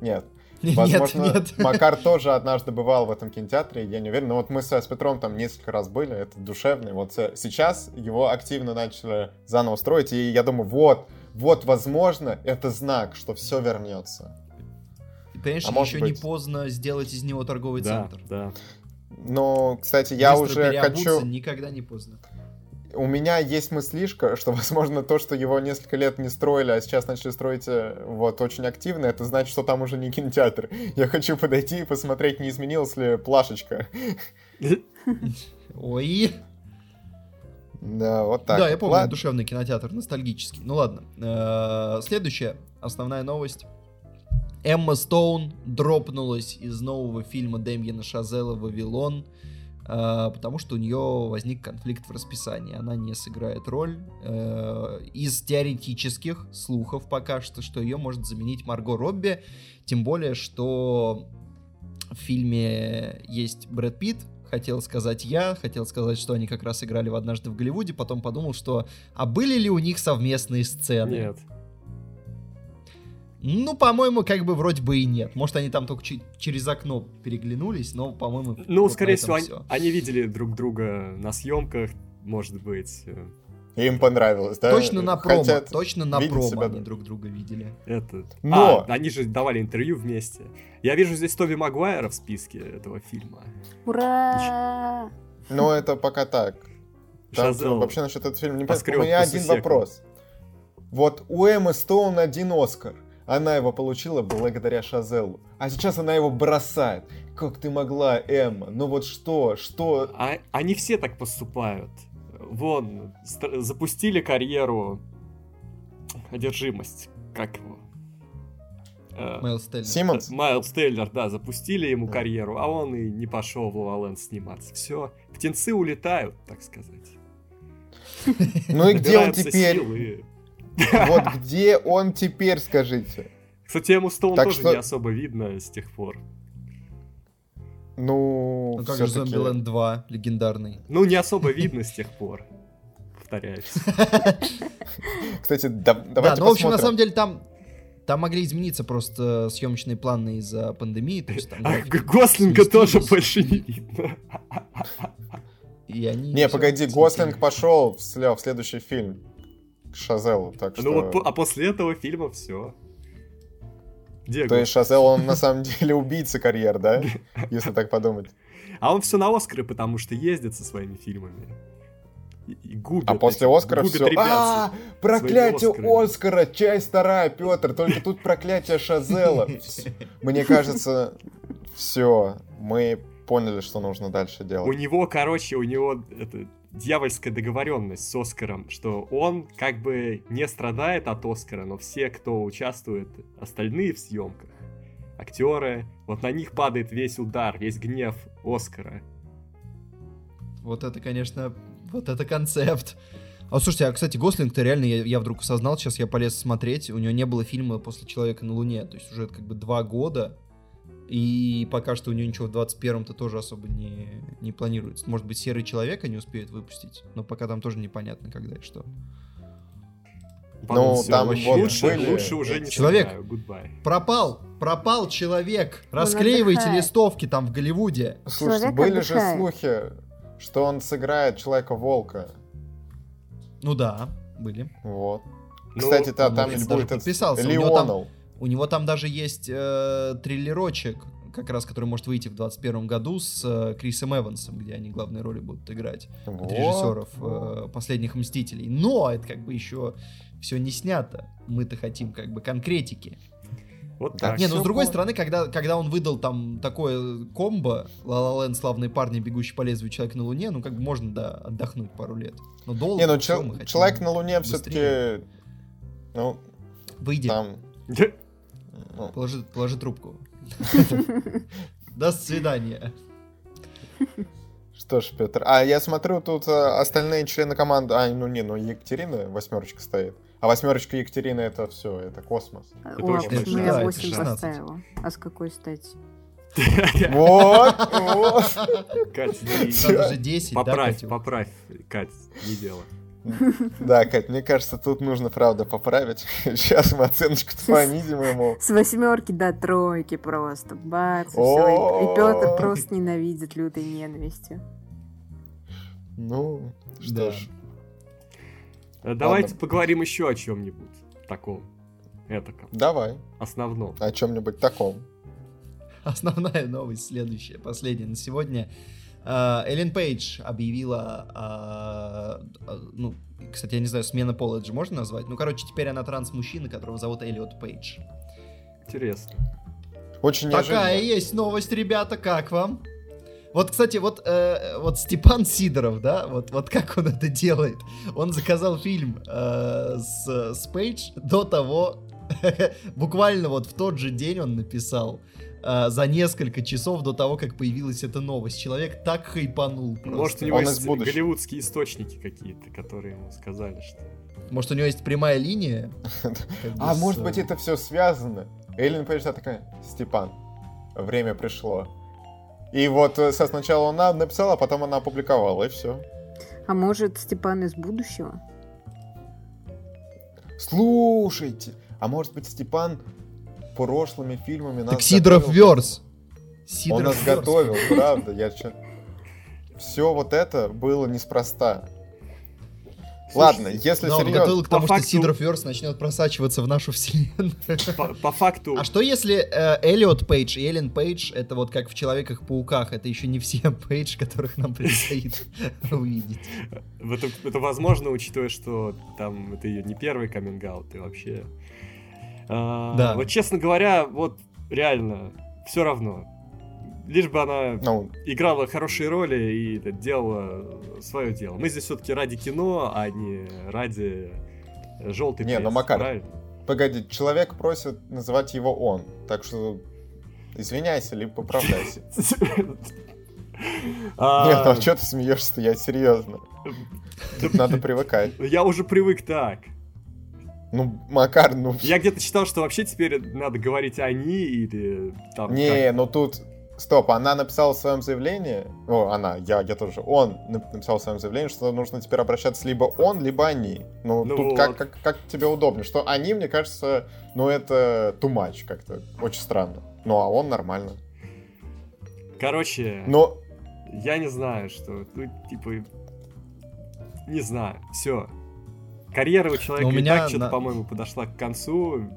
Нет.
Нет,
Возможно,
нет.
Макар тоже однажды бывал в этом кинотеатре, я не уверен. Но вот мы с, с Петром там несколько раз были, это душевный. Вот э, сейчас его активно начали заново строить, и я думаю, вот, вот, возможно, это знак, что все вернется.
Понимаешь,
А может
еще не
быть.
поздно сделать из него торговый
Да,
центр.
да.
Но, кстати, я
Быстро
уже хочу...
никогда не поздно.
У меня есть мыслишка, что, возможно, то, что его несколько лет не строили, а сейчас начали строить э, вот очень активно, это значит, что там уже не кинотеатр. Я хочу подойти и посмотреть, не изменилась ли плашечка.
Ой.
Да, вот так.
да, я помню, душевный кинотеатр, ностальгический. Ну ладно. Э, Следующая основная новость. Эмма Стоун дропнулась из нового фильма Дэмьена Шазела «Вавилон». э, потому что у нее возник конфликт в расписании. Она не сыграет роль. Э, из теоретических слухов пока что, что ее может заменить Марго Робби, тем более, что в фильме есть Брэд Питт, хотел сказать я, хотел сказать, что они как раз играли в «Однажды в Голливуде», потом подумал, что а были ли у них совместные сцены?
Нет.
Ну, по-моему, как бы вроде бы и нет. Может, они там только ч- через окно переглянулись, но, по-моему,
Ну,
вот
скорее
на этом
всего, они,
всё.
они видели друг друга на съемках, может быть. э,
Им понравилось, да?
Точно на промо,
Хотят
точно на промо
себя,
они
да.
друг друга видели.
Это...
Но-
А, они же давали интервью вместе. Я вижу здесь Тоби Магуайра в списке этого фильма.
Ура!
Но это пока так. Там
Шазел.
вообще насчет этого фильма не понятно. У меня один вопрос. Вот у Эммы Стоун один Оскар. Она его получила благодаря Шазелу. А сейчас она его бросает. Как ты могла, Эмма? Ну вот что? Что?
А, они все так поступают. Вон, ст- запустили карьеру одержимость. Как его? Э,
Майлз Теллер.
Симмонс?
Майлз Тейлор, да, запустили ему
Да.
карьеру, а он и не пошел в Land сниматься. Все, птенцы улетают, так сказать.
Ну и где он теперь? Вот где он теперь, скажите?
Кстати, Эмму Стоун
Так
тоже
что-
не особо видно с тех пор.
Ну,
Ну как же Зомбиленд 2, легендарный.
Ну, не особо видно с тех пор. Повторяюсь.
Кстати, да-
Да,
давайте
ну, в общем, на самом деле там там могли измениться просто съемочные планы из-за пандемии, то есть там
А
график
Гослинга тоже больше не видно.
и они
Не, погоди. Гослинг пошел в, в следующий фильм к Шазелу, так что...
Ну вот, а после этого фильма все. Где
То есть Шазел, он на самом деле убийца карьер, да? Если так подумать.
А он все на Оскары, потому что ездит со своими фильмами. И, и губит.
А после Оскара все. А, проклятие. Оскара, часть вторая, Петр. Только тут проклятие Шазела. Мне кажется, все, мы поняли, что нужно дальше
У
делать.
него, короче, у него это дьявольская договоренность с Оскаром, что он как бы не страдает от Оскара, но все, кто участвует, остальные в съемках, актеры, вот на них падает весь удар, весь гнев Оскара.
Вот это, конечно, вот это концепт. А слушайте, а кстати, Гослинг-то реально, я, я вдруг осознал, сейчас я полез смотреть, у него не было фильма после Человека на Луне, то есть уже как бы два года, и пока что у него ничего в 21-м-то тоже особо не, не планируется. Может быть, Серый Человек они успеют выпустить, но пока там тоже непонятно, когда и что.
Ну, там
вообще
вот
лучше,
были-
лучше уже не
Человек. Пропал, пропал человек, расклеивайте
отдыхает.
листовки там в Голливуде.
Слушайте,
Человек
были же
отдыхает.
слухи, что он сыграет Человека-волка.
Ну да, были.
Вот.
Ну,
Кстати, да,
он
там ведь будет этот
подписался, у него там-
Леонов.
У него там даже есть э, триллерочек, как раз который может выйти в 21 году с э, Крисом Эвансом, где они главные роли будут играть. от
Вот,
режиссеров
вот.
э, последних мстителей. Но это как бы еще все не снято. Мы-то хотим как бы конкретики.
Вот так.
не, ну с другой стороны, когда, когда он выдал там такое комбо La Land, славные парни, бегущий по лезвию человек на Луне, ну как бы можно, да, отдохнуть пару лет. Но долго.
Не, ну чел- Человек на Луне
быстрее.
все-таки... Ну,
Выйди,
там... ну,
положи, положи трубку. До свидания.
Что ж, Петр. А я смотрю, тут э, остальные члены команды... А, ну не, ну Екатерина восьмерочка стоит. А восьмерочка Екатерины это все, это космос.
Это
О,
очень
почему я
Да, это
8
16.
поставила? А с какой стати?
Вот, вот.
Кать, не-
Там же 10, да,
поправь, поправь, Кать, не дело.
Да, Кать, мне кажется, тут нужно, правда, поправить. Сейчас мы оценочку понизим ему.
С восьмерки до тройки просто. Бац, и все.
О.
И Петр просто ненавидит лютой ненавистью.
Ну, что ж.
Э, Давайте поговорим еще о чем-нибудь таком. Этаком.
Давай,
Основном.
о чем-нибудь таком.
Основная новость следующая, последняя на сегодня. А, Эллен Пейдж объявила, а, а, ну, кстати, я не знаю, смена пола это же можно назвать? Ну, короче, теперь она транс-мужчина, которого зовут Эллиот Пейдж.
Интересно.
Очень
Такая
неожиданно.
есть новость, ребята, как вам? Вот, кстати, вот, э, вот Степан Сидоров, да, вот, вот как он это делает? Он заказал фильм э, с, с Пейдж до того, буквально вот в тот же день он написал а, за несколько часов до того, как появилась эта новость. Человек так хайпанул просто.
Может, у него
Он
есть голливудские источники какие-то, которые ему сказали, что...
Может, у него есть прямая линия?
А может
э,
быть это все связано? Эллен Пейдж такая, Степан, время пришло. И вот э, сначала она написала, а потом она опубликовала, и все.
А может, Степан из будущего?
Слушайте, а может быть Степан прошлыми фильмами нас
Так Сидоров
готовил?
верс.
Он нас
верс.
готовил, правда. Я Все вот это было неспроста. Ладно, если
Да, он
серьезно...
готовил к
по
тому, что
факту-
Сидоров верс начнет просачиваться в нашу вселенную.
По, по факту...
А что если э, Эллиот Пейдж и Эллен Пейдж это вот как в Человеках-пауках, это еще не все Пейдж, которых нам предстоит увидеть.
Это, это возможно, учитывая, что там это ее не первый каминг и вообще. А,
Да.
Вот честно говоря, вот реально, все равно. Лишь бы она
Ну,
играла хорошие роли и делала свое дело. Мы здесь все-таки ради кино, а не ради желтой
Не, ну,
прессы,
Макар,
правильно?
погоди, человек просит называть его он, так что извиняйся, либо поправляйся.
А,
Нет, ну а что ты смеешься-то, я серьезно. Тут надо привыкать.
Я уже привык так.
Ну, Макар, ну...
Я где-то читал, что вообще теперь надо говорить они или там...
Не,
как-
ну тут... Стоп, она написала в своем заявлении, о, она, я, я тоже, он нап- написал в своем заявлении, что нужно теперь обращаться либо он, либо они. Ну,
Ну
тут
вот.
как, как, как тебе удобнее, что они, мне кажется, ну это too much как-то, очень странно. Ну, а он нормально.
Короче,
Но,
я не знаю, что... Ну, типа... Не знаю, все. Карьера у человека
у
и
меня
так что-то,
на-
по-моему, подошла к концу.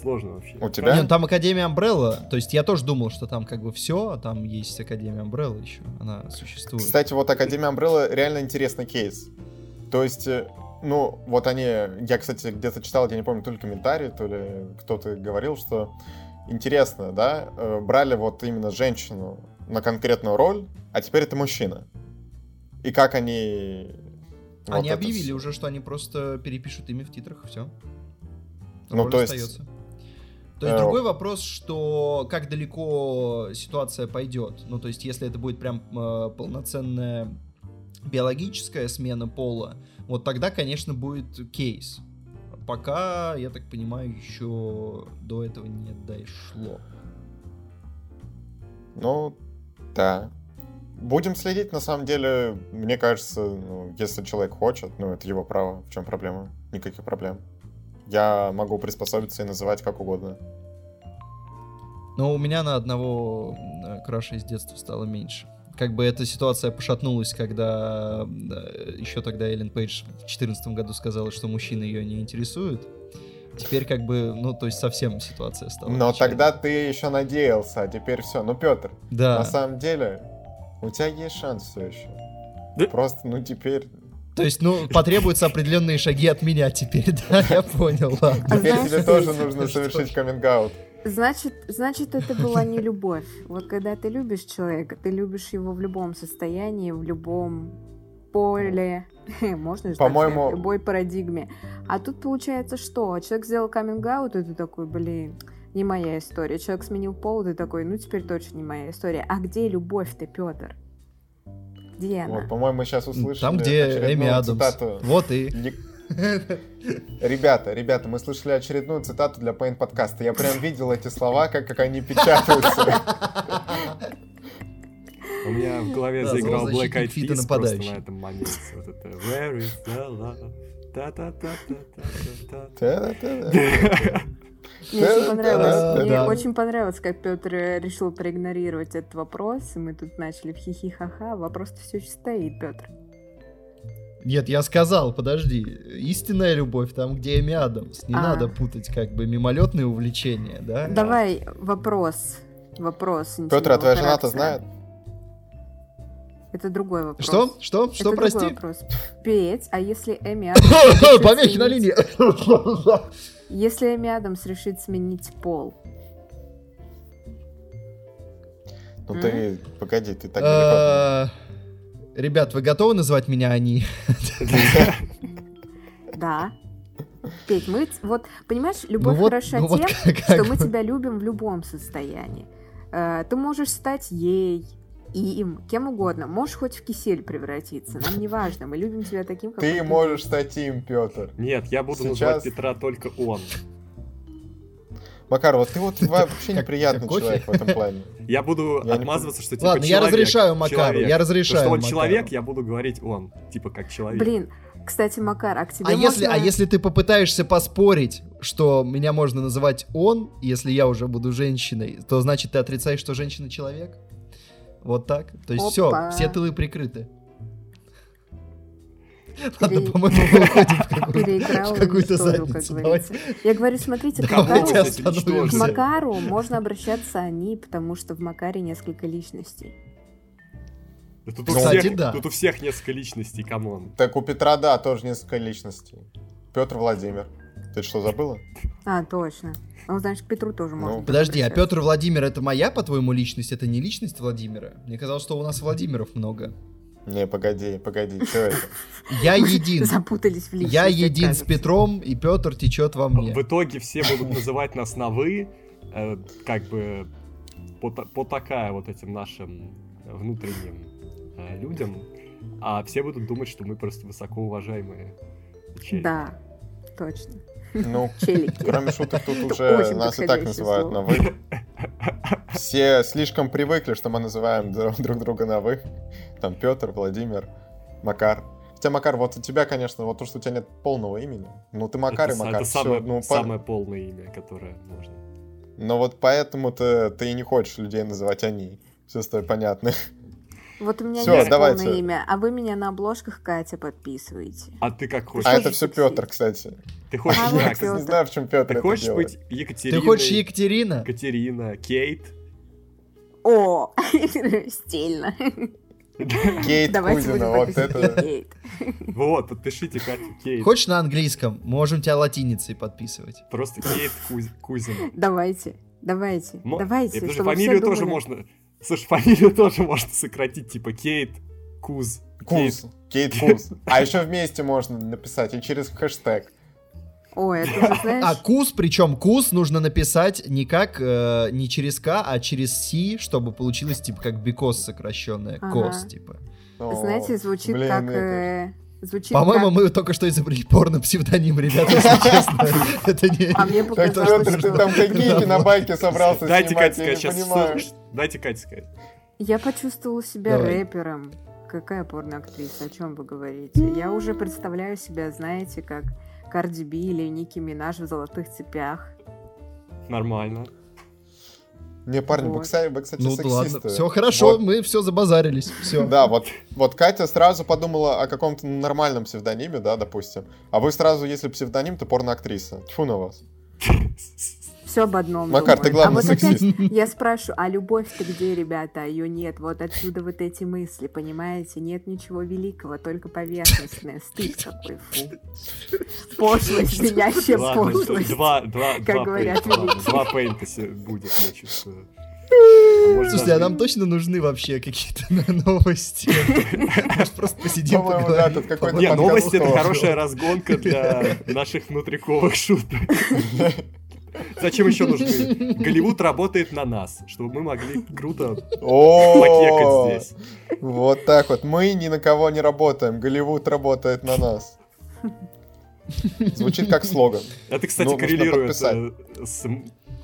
Сложно вообще.
У тебя?
Не, ну там Академия Umbrella, то есть я тоже думал, что там как бы все, там есть Академия Umbrella еще, она существует.
Кстати, вот Академия Umbrella реально интересный кейс. То есть, э, ну, вот они... Я, кстати, где-то читал, я не помню, то ли комментарий, то ли кто-то говорил, что интересно, да, э, брали вот именно женщину на конкретную роль, а теперь это мужчина. И как они... вот
Они объявили
всё-
уже, что они просто перепишут имя в титрах, все.
Ну, то есть-
То есть
Э,
другой вопрос, что как далеко ситуация пойдет. Ну, то есть, если это будет прям э, полноценная биологическая смена пола, вот тогда, конечно, будет кейс. Пока, я так понимаю, еще до этого не дошло.
Ну, да. Будем следить, на самом деле, мне кажется, ну, если человек хочет, ну, это его право. В чем проблема? Никаких проблем. Я могу приспособиться и называть как угодно.
Но у меня на одного краша из детства стало меньше. Как бы эта ситуация пошатнулась, когда еще тогда Эллен Пейдж в 2014 году сказала, что мужчины ее не интересуют. Теперь как бы, ну, то есть совсем ситуация стала.
Но
печальной.
тогда ты еще надеялся, а теперь все. Ну, Петр,
Да.
на самом деле, у тебя есть шанс все еще.
Да?
Просто, ну, теперь...
То есть, ну, потребуются определенные шаги от меня теперь, да, я понял, ладно.
А
Теперь тебе тоже нужно совершить каминг-аут.
Значит, значит, это была не любовь. Вот когда ты любишь человека, ты любишь его в любом состоянии, в любом поле, можно же так
По-моему-
сказать, в любой парадигме. А тут получается что? Человек сделал каминг и ты такой, блин, не моя история. Человек сменил пол, ты такой, ну теперь точно не моя история. А где любовь-то, Петр? Где она?
Вот, по-моему, мы сейчас услышали
Там, где Эми Адамс.
цитату.
Вот и.
Ребята, ребята, мы слышали очередную цитату для Paint подкаста. Я прям видел эти слова, как, как они печатаются.
У меня в голове заиграл Black Eyed Peas просто на этом моменте. Вот это Where is the love? Та-та-та-та-та-та-та.
Мне очень
Да,
понравилось, мне очень понравилось, как Петр решил проигнорировать этот вопрос, и мы тут начали в хихи-ха-ха. Вопрос-то все еще стоит, Петр.
Нет, я сказал, подожди. Истинная любовь там, где Эми Адамс. Не
А.
надо путать как бы мимолетные увлечения, да?
Давай вопрос. Вопрос.
Петр, а твоя жена-то знает?
Это другой вопрос.
Что? Что?
Это
Что,
другой
прости?
вопрос. Петь, а если Эми Адамс
Помехи на линии.
Если Эми Адамс решит сменить пол,
Ну ты, погоди, ты так далеко.
Э, Ребят, вы готовы называть меня они?
да, Петь, мы вот, понимаешь, любовь
вот-
хороша
ну вот
тем,
как-
что мы тебя любим в любом состоянии. Э, Ты можешь стать ей, им, кем угодно. Можешь хоть в кисель превратиться. Нам не важно. Мы любим тебя таким, какой
Ты можешь стать им, Петр.
Нет, я буду
Сейчас-
называть Петра только он.
Макар, вот ты вот вообще
как-
неприятный
как
человек в этом плане.
Я буду
Я не
отмазываться, что типа
Ладно, я
человек,
разрешаю Макару,
человек.
я
То,
разрешаю
что он
Макару.
человек, я буду говорить он. Типа как человек.
Блин, кстати, Макар, а к тебе
А если,
можно-
а если ты попытаешься поспорить, что меня можно называть он, если я уже буду женщиной, то значит ты отрицаешь, что женщина человек? Вот так? То есть все,
Опа.
все тылы прикрыты. Ладно,
Пере-
по-моему, мы уходим в какую-то- задницу.
говорится. Я говорю, смотрите, к Макару, к можно обращаться они, потому что в Макаре несколько личностей.
Да Тут у,
Кстати,
всех,
да.
тут у всех несколько личностей, come on.
Так у Петра, да, тоже несколько личностей. Петр Владимир. Ты что, забыла?
А, точно. Ну, значит, к Петру тоже можно.
Ну,
Подожди, а. Петр Владимир это моя, по-твоему, личность? Это не личность Владимира? Мне казалось, что у нас Владимиров много.
Не, погоди, погоди, что это?
Я един.
Запутались в личности.
Я един с. Петром, и Петр течет во мне.
В итоге все будут называть нас на вы, э, как бы по, та- по такая вот этим нашим внутренним э, людям, а все будут думать, что мы просто высокоуважаемые.
Да, точно.
Ну,
Челики.
кроме шуток, тут уже нас и так называют
слово.
на вы. Все слишком привыкли, что мы называем друг друг друга на вы. Там Петр, Владимир, Макар. Хотя, Макар, вот у тебя, конечно, вот то, что у тебя нет полного имени. Ну, ты Макар
это,
и Макар.
это самое,
ну, по-
самое полное имя, которое можно.
Но вот поэтому-то ты и не хочешь людей называть они. Все с тобой понятно.
Вот у меня
Всё,
есть
давайте.
полное имя, а вы меня на обложках Катя подписываете.
А ты как хочешь?
А это все? Петр, кстати.
Ты хочешь
А
кстати, не знаю, в чем Петр
Ты
это
хочешь
делает.
быть Екатериной?
Ты хочешь Екатерина?
Катерина, Кейт?
О, стильно.
Кейт Кузина, вот это...
Вот, подпишите Катю Кейт.
Хочешь на английском? Можем тебя латиницей подписывать.
Просто Кейт Куз- Кузина.
Давайте, давайте, давайте,
фамилию тоже можно... Слушай, фамилию тоже можно сократить, типа Кейт Куз.
Куз. Кейт Куз. А еще вместе можно написать и через хэштег.
Ой, это же, знаешь,
А кус, причем кус нужно написать не как, э, не через К, а через C, чтобы получилось типа как because сокращенное.
Ага.
'Cause, типа.
О,
знаете, звучит
блин,
как...
это-
э, Звучит
По-моему,
как...
мы только что изобрели порно-псевдоним, ребята, если честно. Это не...
А мне показалось,
Петр, ты
что...
там какие кинобайки собрался
Дайте
снимать,
Кате
я не
сказать сейчас. что- Дайте Кате сказать.
Я почувствовала себя рэпером. Какая порноактриса? О чем вы говорите? Я уже представляю себя, знаете, как Карди Би или Ники Минаж в золотых цепях.
Нормально.
Не, парни, вы,
Вот.
кстати, вы, кстати,
Ну ладно,
сексисты.
все хорошо,
Вот.
мы все забазарились, все.
Да, вот, вот Катя сразу подумала о каком-то нормальном псевдониме, да, допустим. А вы сразу, если псевдоним, то порноактриса. Тьфу на вас.
Все об одном.
Макар, ты
думаю.
главный
а вот опять я спрашиваю, а любовь-то где, ребята? Ее нет. Вот отсюда вот эти мысли, понимаете? Нет ничего великого, только поверхностное. Стыд какой, фу. Пошлость, звенящая
Ладно,
пошлость.
два, два,
как
два
говорят великие.
два пейнта се- будет, я чувствую. А может,
Слушайте, а нам точно нужны вообще какие-то новости? Может, просто посидим, поговорим?
Не, новости это хорошая разгонка для наших внутриковых шуток. Зачем еще нужны? Голливуд работает на нас, чтобы мы могли круто покекать здесь.
Вот так вот. Мы ни на кого не работаем. Голливуд работает на нас. Звучит как слоган.
Это, кстати,
Ну, нужно
коррелирует э, с,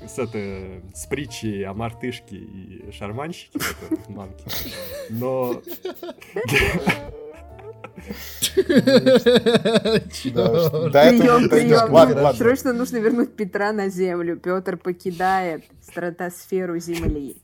с, это, с притчей о мартышке и шарманщике. Но
Прием, прием. Срочно нужно вернуть Петра на землю. Петр покидает стратосферу Земли.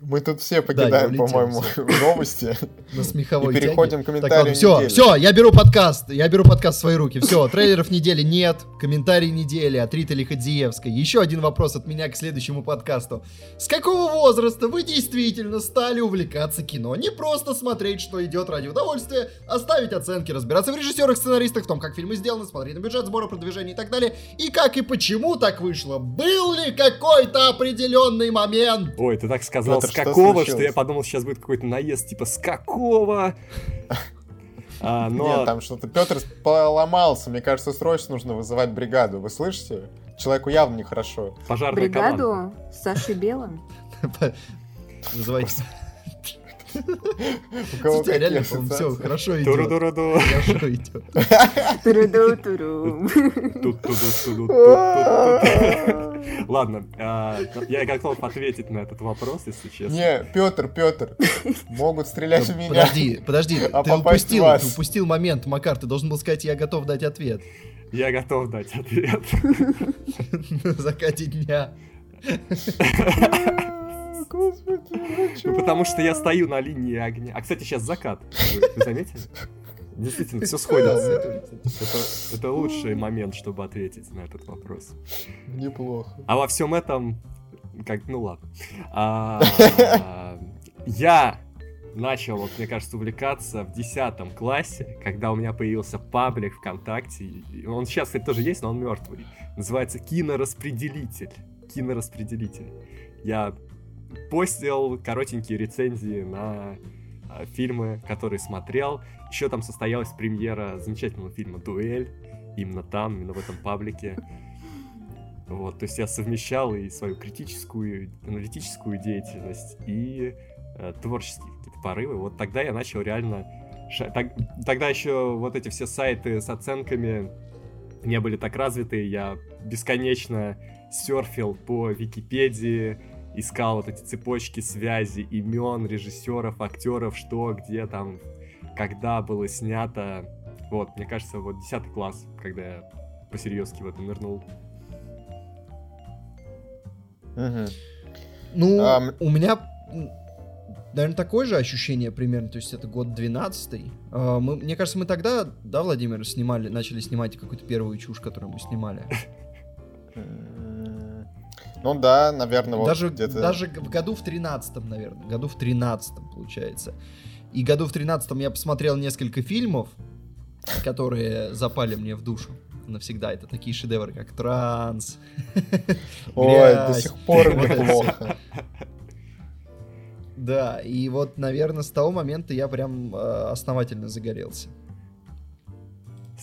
Мы тут все покидаем,
улетел,
по-моему, новости.
На смеховой
И переходим к
Так,
комментариям
все,
недели.
все, я беру подкаст, я беру подкаст в свои руки, все, трейлеров недели нет, комментарий недели от Риты Лиходзиевской. Еще один вопрос от меня к следующему подкасту. С какого возраста вы действительно стали увлекаться кино? Не просто смотреть, что идет ради удовольствия, а ставить оценки, разбираться в режиссерах, сценаристах, в том, как фильмы сделаны, смотреть на бюджет, сбора, продвижения и так далее. И как и почему так вышло? Был ли какой-то определенный момент?
Ой, ты так сказал,
Пётр,
с
что
какого,
случилось?
что я подумал, сейчас будет какой-то наезд, типа, с какого? А,
Нет,
но
там что-то Петр поломался. Мне кажется, срочно нужно вызывать бригаду. Вы слышите? Человеку явно нехорошо.
пожарная команда.
Бригаду с Сашей Белым.
Вызывайте.
У кого
Слушайте, реально, все хорошо идет.
Туру-туру-ду.
Хорошо идет.
Туру-ду-туру.
Тут-ту-ду-ту-ду-ту-ту-ту. Ладно, а, я готов ответить на этот вопрос, если честно.
Не, Петр, Петр, могут стрелять в меня.
Подожди, подожди,
А
ты упустил, ты упустил момент, Макар, ты должен был сказать, я готов дать ответ
Я готов дать ответ.
на закате дня.
Господи, ну?
Ну, потому что я стою на линии огня. А, кстати, сейчас закат. Вы заметили? Действительно, все сходится. Это, это лучший момент, чтобы ответить на этот вопрос.
Неплохо.
А во всем этом, как, ну ладно. А, я начал, вот, мне кажется, увлекаться в 10 классе, когда у меня появился паблик ВКонтакте. Он сейчас, кстати, тоже есть, но он мертвый. Называется Кинораспределитель. Кинораспределитель. Я постил коротенькие рецензии на фильмы, которые смотрел. Еще там состоялась премьера замечательного фильма «Дуэль». Именно там, именно в этом паблике. Вот, то есть я совмещал и свою критическую, аналитическую деятельность, и э, творческие какие-то порывы. Вот тогда я начал реально... ша- так- тогда еще вот эти все сайты с оценками не были так развиты. Я бесконечно серфил по Википедии, искал вот эти цепочки связи, имен режиссеров, актеров, что, где там, когда было снято. Вот, мне кажется, вот 10 класс, когда я посерьезки в это нырнул.
Мгм.
Ну,
Ам.
у меня, наверное, такое же ощущение примерно, то есть это год 12 А, мы, Мне кажется, мы тогда, да, Владимир, снимали, начали снимать какую-то первую чушь, которую мы снимали.
Ну да, наверное, вот
даже,
где-то...
даже в году в 13 наверное, году в 13 получается. И году в 13 я посмотрел несколько фильмов, которые запали мне в душу навсегда. Это такие шедевры, как «Транс»,
Ой, до сих пор неплохо.
Да, и вот, наверное, с того момента я прям э, основательно загорелся.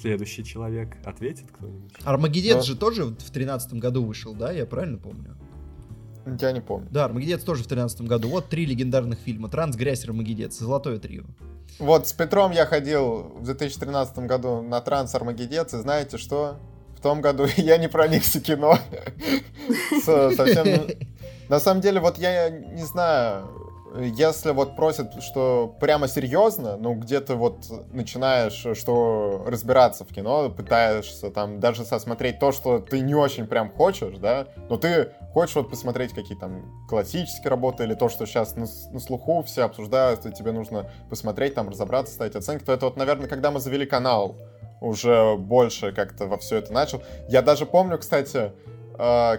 Следующий человек ответит кто-нибудь?
Армагеддец
Да.
же тоже в 13 году вышел, да? Я правильно помню?
Я не помню.
Да, Армагеддец тоже в 13 году. Вот три легендарных фильма. Транс, Грязь, Армагеддец. Золотое трио.
Вот с Петром я ходил в 2013 году на Транс Армагеддец, и знаете что? В том году я не проникся кино. Совсем... На самом деле, вот я не знаю, если вот просят, что прямо серьезно, ну где-то вот начинаешь, что разбираться в кино, пытаешься там даже сосмотреть то, что ты не очень прям хочешь, да, но ты хочешь вот посмотреть какие там классические работы или то, что сейчас на, на слуху все обсуждают, и тебе нужно посмотреть, там разобраться, ставить оценки, то это вот, наверное, когда мы завели канал, уже больше как-то во все это начал. Я даже помню, кстати, э,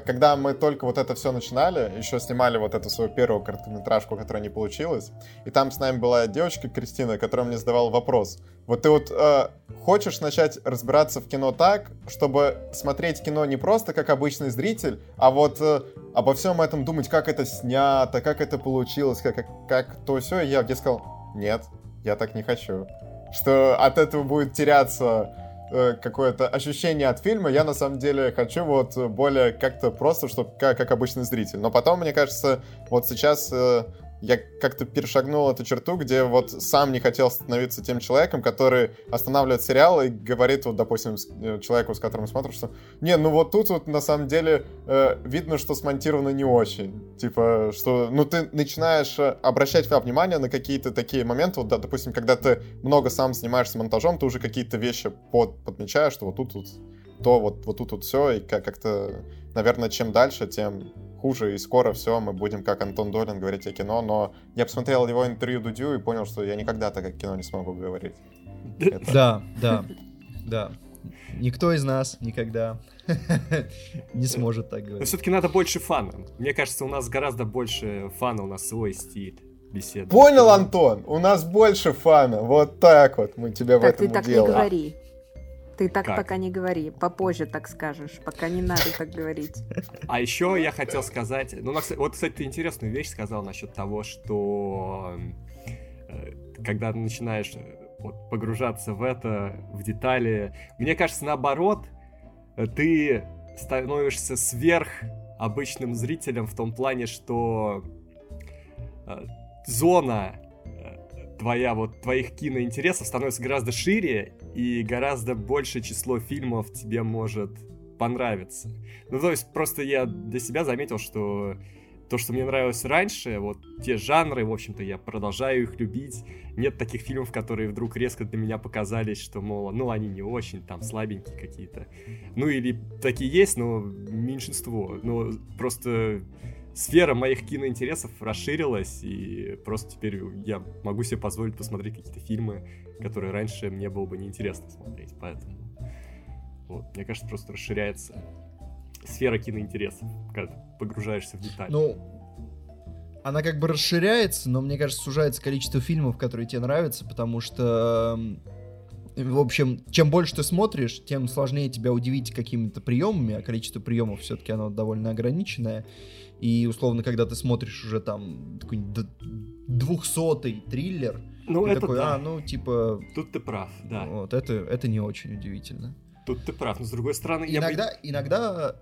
когда мы только вот это все начинали, еще снимали вот эту свою первую короткометражку, которая не получилась, и там с нами была девочка Кристина, которая мне задавала вопрос. Вот ты вот э, хочешь начать разбираться в кино так, чтобы смотреть кино не просто как обычный зритель, а вот э, обо всем этом думать, как это снято, как это получилось, как, как, как то все. Я, я сказал, нет, я так не хочу. Что от этого будет теряться э, какое-то ощущение от фильма. Я на самом деле хочу вот более как-то просто, чтобы как, как обычный зритель. Но потом, мне кажется, вот сейчас э, я как-то перешагнул эту черту, где вот сам не хотел становиться тем человеком, который останавливает сериал и говорит, вот, допустим, э, человеку, с которым смотришь, что не, ну вот тут вот на самом деле э, видно, что смонтировано не очень. Типа, что, ну ты начинаешь э, обращать внимание на какие-то такие моменты, вот, да, допустим, когда ты много сам занимаешься монтажом, ты уже какие-то вещи под, подмечаешь, что вот тут вот то, вот, вот тут вот все, и как- как-то, наверное, чем дальше, тем хуже, и скоро все, мы будем, как Антон Долин, говорить о кино, но я посмотрел его интервью Дудю и понял, что я никогда так о кино не смогу говорить. Это-
Да, да, да. Никто из нас никогда не сможет так
Но
говорить.
все-таки надо больше фана. Мне кажется, у нас гораздо больше фана, у нас свой стиль беседы.
Понял, Антон? У нас больше фана. Вот так вот мы тебя в
Так ты
этом
так не
делаем.
говори. Ты так
Как?
пока не говори. Попозже так скажешь. Пока не надо так говорить.
А еще я хотел сказать, ну, вот, кстати, ты интересную вещь сказал насчет того, что э, когда начинаешь вот, погружаться в это, в детали. Мне кажется, наоборот, ты становишься сверх обычным зрителем в том плане, что э, зона э, твоя, вот, твоих киноинтересов становится гораздо шире, и гораздо большее число фильмов тебе может понравиться. Ну, то есть, просто я для себя заметил, что то, что мне нравилось раньше, вот те жанры, в общем-то, я продолжаю их любить. Нет таких фильмов, которые вдруг резко для меня показались, что, мол, ну, они не очень, там, слабенькие какие-то. Ну, или такие есть, но меньшинство. Но просто сфера моих киноинтересов расширилась, и просто теперь я могу себе позволить посмотреть какие-то фильмы, которые раньше мне было бы неинтересно смотреть, поэтому... Вот, мне кажется, просто расширяется сфера киноинтересов, когда погружаешься в детали.
Ну, она как бы расширяется, но мне кажется, сужается количество фильмов, которые тебе нравятся, потому что, в общем, чем больше ты смотришь, тем сложнее тебя удивить какими-то приемами, а количество приемов все-таки оно довольно ограниченное. И условно, когда ты смотришь уже там такой двухсотый триллер,
ну,
ты
это
такой,
да.
а, ну, типа...
Тут ты прав, да.
Вот, это, это не очень удивительно.
Тут ты прав, но с другой стороны... я бы-
Иногда, иногда,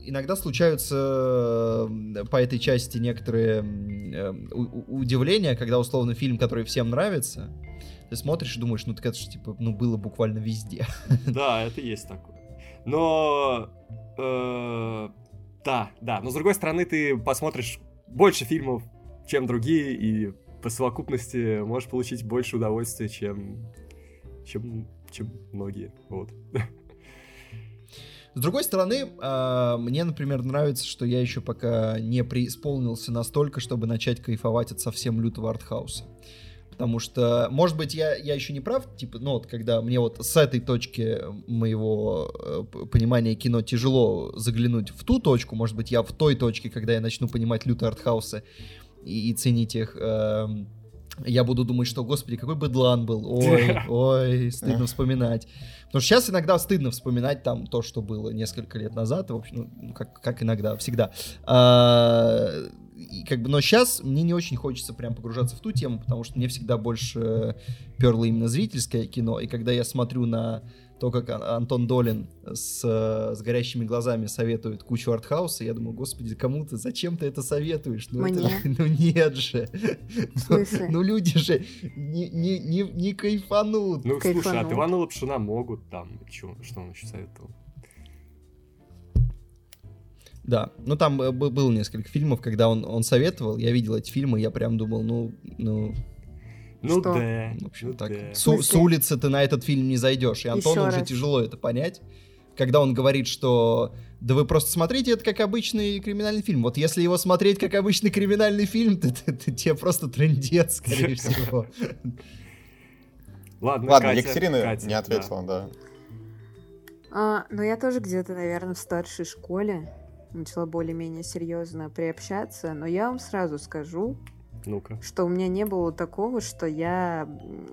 иногда случаются по этой части некоторые э, удивления, когда условно фильм, который всем нравится, ты смотришь и думаешь, ну так это же типа, ну было буквально везде.
Да, это есть такое. Но... э, да, да. Но с другой стороны, ты посмотришь больше фильмов, чем другие, и по совокупности можешь получить больше удовольствия, чем, чем, чем многие. Вот.
С другой стороны, а, мне, например, нравится, что я еще пока не преисполнился настолько, чтобы начать кайфовать от совсем лютого артхауса. Потому что, может быть, я, я еще не прав, типа, ну вот, когда мне вот с этой точки моего э, понимания кино тяжело заглянуть в ту точку, может быть, я в той точке, когда я начну понимать лютые артхаусы и, и ценить их, эм, я буду думать, что, господи, какой быдлан был, ой, ой, стыдно вспоминать. Потому что сейчас иногда стыдно вспоминать там то, что было несколько лет назад, в общем, ну, как, как иногда, всегда. А, и как бы, но сейчас мне не очень хочется прям погружаться в ту тему, потому что мне всегда больше перло именно зрительское кино, и когда я смотрю на то, как Ан- Антон Долин с, с горящими глазами советует кучу артхауса, я думаю, господи, кому ты, зачем ты это советуешь? Ну, это
Мне?
же- ну нет же.
Смысле?
Ну люди же не, не, не, не кайфанут.
Ну, слушай,
Кайфанул.
от Ивана Лапшина могут там... Чё, что он еще советовал?
Да, ну там э, бы- было несколько фильмов, когда он, он советовал, я видел эти фильмы, я прям думал, ну, ну,
Ну
Что?
да,
в общем,
ну
так,
да.
с,
смысле?
с улицы ты на этот фильм не зайдешь, и Антону
Ещё
уже
раз.
тяжело это понять, когда он говорит, что да вы просто смотрите это как обычный криминальный фильм. Вот если его смотреть как обычный криминальный фильм, то, то- то тебе просто трендец, скорее всего.
Ладно,
Ладно,
Катя,
Екатерина
Катя,
не
да.
ответила, да.
А, ну, я тоже где-то, наверное, в старшей школе начала более-менее серьезно приобщаться, но я вам сразу скажу,
Ну-ка.
что у меня не было такого, что я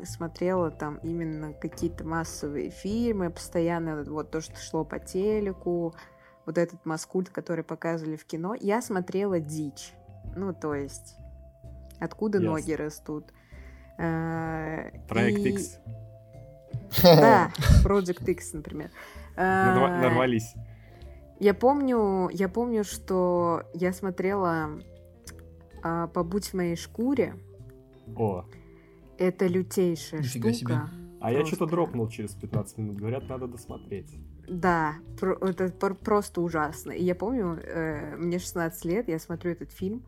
смотрела там именно какие-то массовые фильмы, постоянно вот то, что шло по телеку, вот этот маскульт, который показывали в кино. Я смотрела дичь. Ну, то есть, откуда
Ясно.
ноги растут. Э,
Проект
и-
X.
Да, Project X, например. Э,
Нарвались.
я помню, я помню, что я смотрела а, «Побудь в моей шкуре».
О,
Это лютейшая
Нифига
штука.
себе.
а я что-то
Просто.
дропнул через 15 минут. Говорят, надо досмотреть.
Да, про- это пр- просто ужасно. И я помню, э, мне 16 лет, я смотрю этот фильм,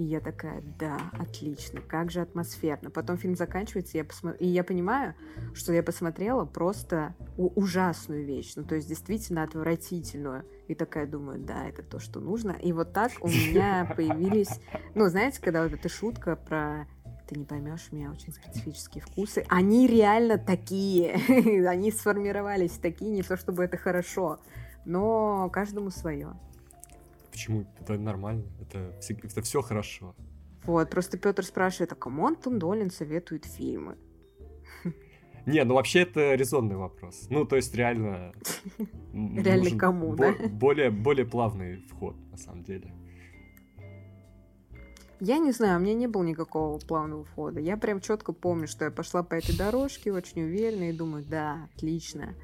и я такая, да, отлично, как же атмосферно. Потом фильм заканчивается, я посмо- и я понимаю, что я посмотрела просто ужасную вещь, ну, то есть действительно отвратительную. И такая думаю, да, это то, что нужно. И вот так у меня появились, ну, знаете, когда вот эта шутка про ты не поймешь, у меня очень специфические вкусы. Они реально такие. Они сформировались такие, не то чтобы это хорошо, но каждому свое.
Почему? Это нормально. Это, это все хорошо.
Вот, просто Петр спрашивает, а кому Антон Долин советует фильмы?
Не, ну вообще это резонный вопрос. Ну, то есть реально...
Реально кому, да?
Более, более плавный вход, на самом деле.
Я не знаю, у меня не было никакого плавного входа. Я прям четко помню, что я пошла по этой дорожке очень уверенно и думаю, да, отлично.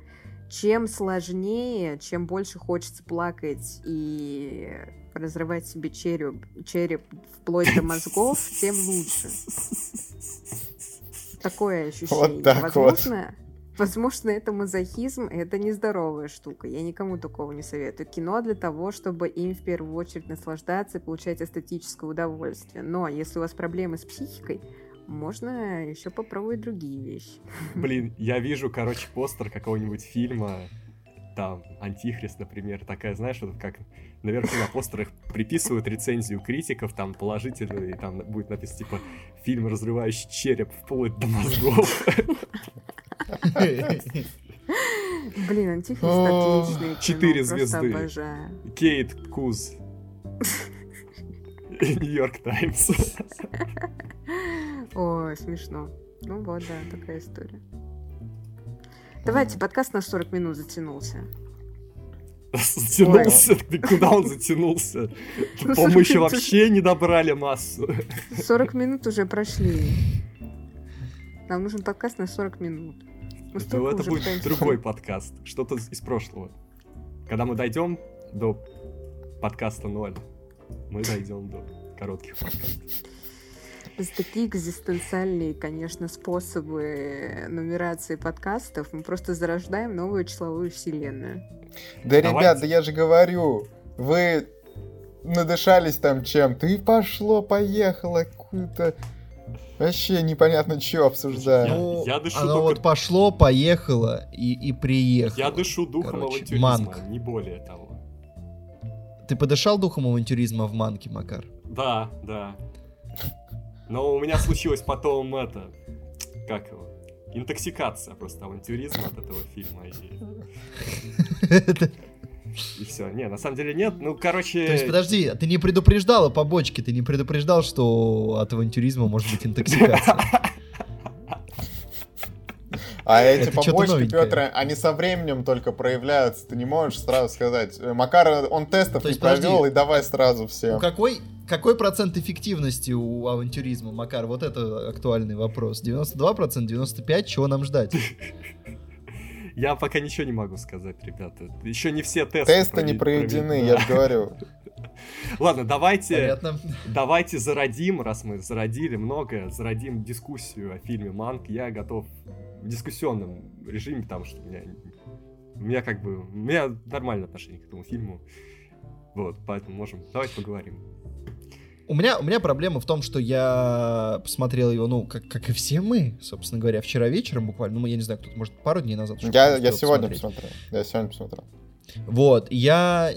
Чем сложнее, чем больше хочется плакать и разрывать себе череп, череп вплоть до мозгов, тем лучше. Такое ощущение.
Вот так
Возможно, Возможно, это мазохизм, это нездоровая штука. Я никому такого не советую. Кино для того, чтобы им в первую очередь наслаждаться и получать эстетическое удовольствие. Но если у вас проблемы с психикой, можно еще попробовать другие вещи.
Блин, я вижу, короче, постер какого-нибудь фильма, там, Антихрист, например, такая, знаешь, вот как наверху на постерах приписывают рецензию критиков, там, положительную, и там будет написано, типа, фильм, разрывающий череп вплоть до мозгов.
Блин, Антихрист отличный.
Четыре звезды. Кейт Куз. Нью-Йорк Таймс.
Ой, смешно. Ну вот, да, такая история. Давайте, подкаст на 40 минут затянулся.
Затянулся? Ты куда он затянулся?
Ну,
По-моему, еще
40
вообще не добрали массу.
40 минут уже прошли. Нам нужен подкаст на 40 минут. Мы
Ну, это будет
пытаемся-
другой подкаст. Что-то из прошлого. Когда мы дойдем до подкаста 0, мы дойдем до коротких подкастов.
За такие экзистенциальные, конечно, способы нумерации подкастов мы просто зарождаем новую числовую вселенную.
Да,
Давайте.
ребят, да я же говорю, вы надышались там чем-то, и пошло, поехало, какую-то... Вообще непонятно, что обсуждаем.
Ну,
я дышу
оно
только-
вот пошло, поехало и, и приехало.
Я дышу духом
Короче,
авантюризма,
манк.
не более того.
Ты подышал духом авантюризма в манке, Макар?
Да, да. Но у меня случилось потом это... Как его? Интоксикация просто авантюризма от этого фильма. И, все. Не, на самом деле нет. Ну, короче...
То есть, подожди, ты не предупреждал о побочке, ты не предупреждал, что от авантюризма может быть интоксикация.
А эти
Это
побочки. Петр, они со временем только проявляются. Ты не можешь сразу сказать. «Э, Макар, он тестов
То
не
есть, подожди.
провел, и давай сразу всем.
какой, какой процент эффективности у авантюризма, Макар? Вот это актуальный вопрос. 92%, 95%? Чего нам ждать?
Я пока ничего не могу сказать, ребята. Еще не все тесты.
Тесты не
провед-
проведены, я же говорю.
Ладно, давайте,
Понятно.
давайте зародим, раз мы зародили много, зародим дискуссию о фильме Манк. Я готов в дискуссионном режиме, потому что у меня, у меня как бы, у меня нормальное отношение к этому фильму. Вот, поэтому можем, давайте поговорим.
У меня, у меня проблема в том, что я посмотрел его, ну, как, как и все мы, собственно говоря, вчера вечером буквально, ну, я не знаю, кто-то, может, пару дней назад.
Я, я сегодня
посмотреть.
посмотрел. Я сегодня посмотрел.
Вот, я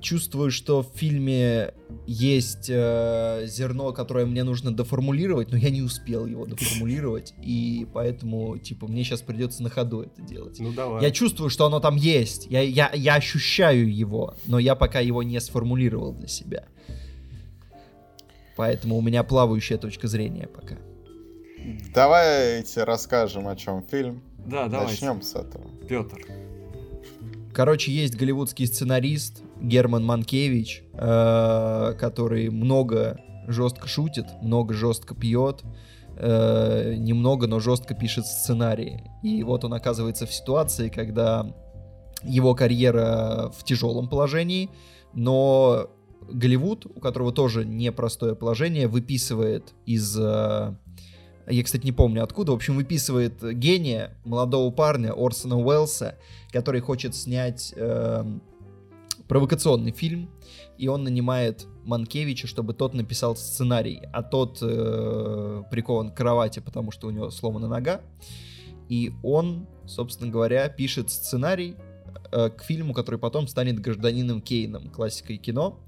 чувствую, что в фильме есть э, зерно, которое мне нужно доформулировать, но я не успел его доформулировать, и поэтому, типа, мне сейчас придется на ходу это делать.
Ну давай.
Я чувствую, что оно там есть, я, я, я ощущаю его, но я пока его не сформулировал для себя. Поэтому у меня плавающая точка зрения пока.
Давайте расскажем, о чем фильм.
Да, давайте.
Начнем с этого.
Петр.
Короче, есть голливудский сценарист Герман Манкевич, э, который много жестко шутит, много жестко пьет, э, немного, но жестко пишет сценарии. И вот он оказывается в ситуации, когда его карьера в тяжелом положении, но Голливуд, у которого тоже непростое положение, выписывает из... э, я, кстати, не помню откуда. В общем, выписывает гения, молодого парня Орсона Уэллса, который хочет снять эм, провокационный фильм, и он нанимает Манкевича, чтобы тот написал сценарий, а тот э, прикован к кровати, потому что у него сломана нога, и он, собственно говоря, пишет сценарий э, к фильму, который потом станет «Гражданином Кейном», классикой кино,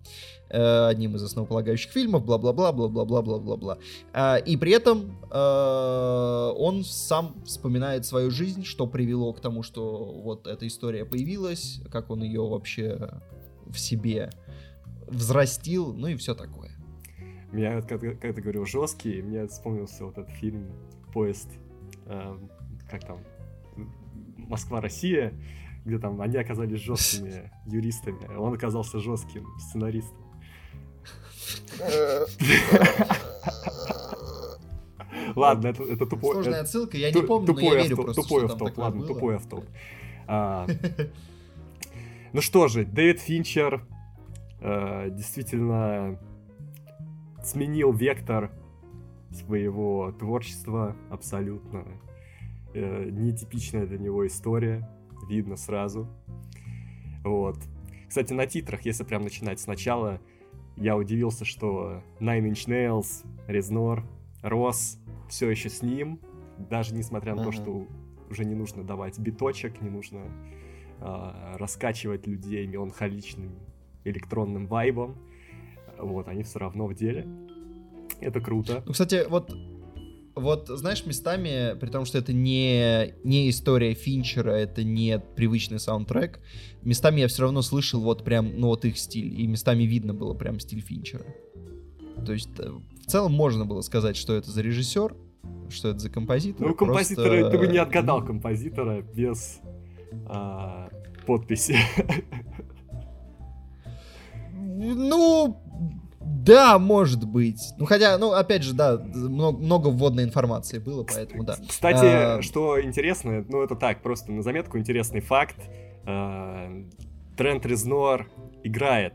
э, одним из основополагающих фильмов, бла-бла-бла, бла-бла-бла-бла-бла-бла. А, И при этом э, он сам вспоминает свою жизнь, что привело к тому, что вот эта история появилась, как он ее вообще в себе взрастил, ну и все такое.
Меня, вот, когда, когда ты говорил жесткий, мне вспомнился вот этот фильм «Поезд», эм, как там, Москва-Россия, где там они оказались жесткими юристами, он оказался жестким сценаристом. Ладно, это, это тупой...
Сложная отсылка, я не помню, но я
тупой
верю просто,
тупой автоп, ладно,
было.
тупой автоп. А, Ну что же, Дэвид Финчер э, действительно сменил вектор своего творчества абсолютно. Э, Нетипичная для него история, видно сразу. Вот. Кстати, на титрах, если прям начинать сначала, я удивился, что Nine Inch Nails, Резнор, Рос все еще с ним, даже несмотря на то,
Мгм.
что уже не нужно давать биточек, не нужно а, раскачивать людей меланхоличным электронным вайбом. Вот, они все равно в деле. Это круто.
Ну, кстати, вот, вот, знаешь, местами, при том, что это не, не история Финчера, это не привычный саундтрек, местами я все равно слышал вот прям, ну, вот их стиль, и местами видно было прям стиль Финчера. То есть, э, в целом можно было сказать, что это за режиссер, что это за композитор.
Ну, композитора,
просто,
ты бы не отгадал
ну,
композитора без а, подписи.
Ну, да, может быть. Ну, хотя, ну, опять же, да, много, много вводной информации было, поэтому да.
Кстати,
А,
что интересно, ну это так, просто на заметку интересный факт. А, Трент Резнор играет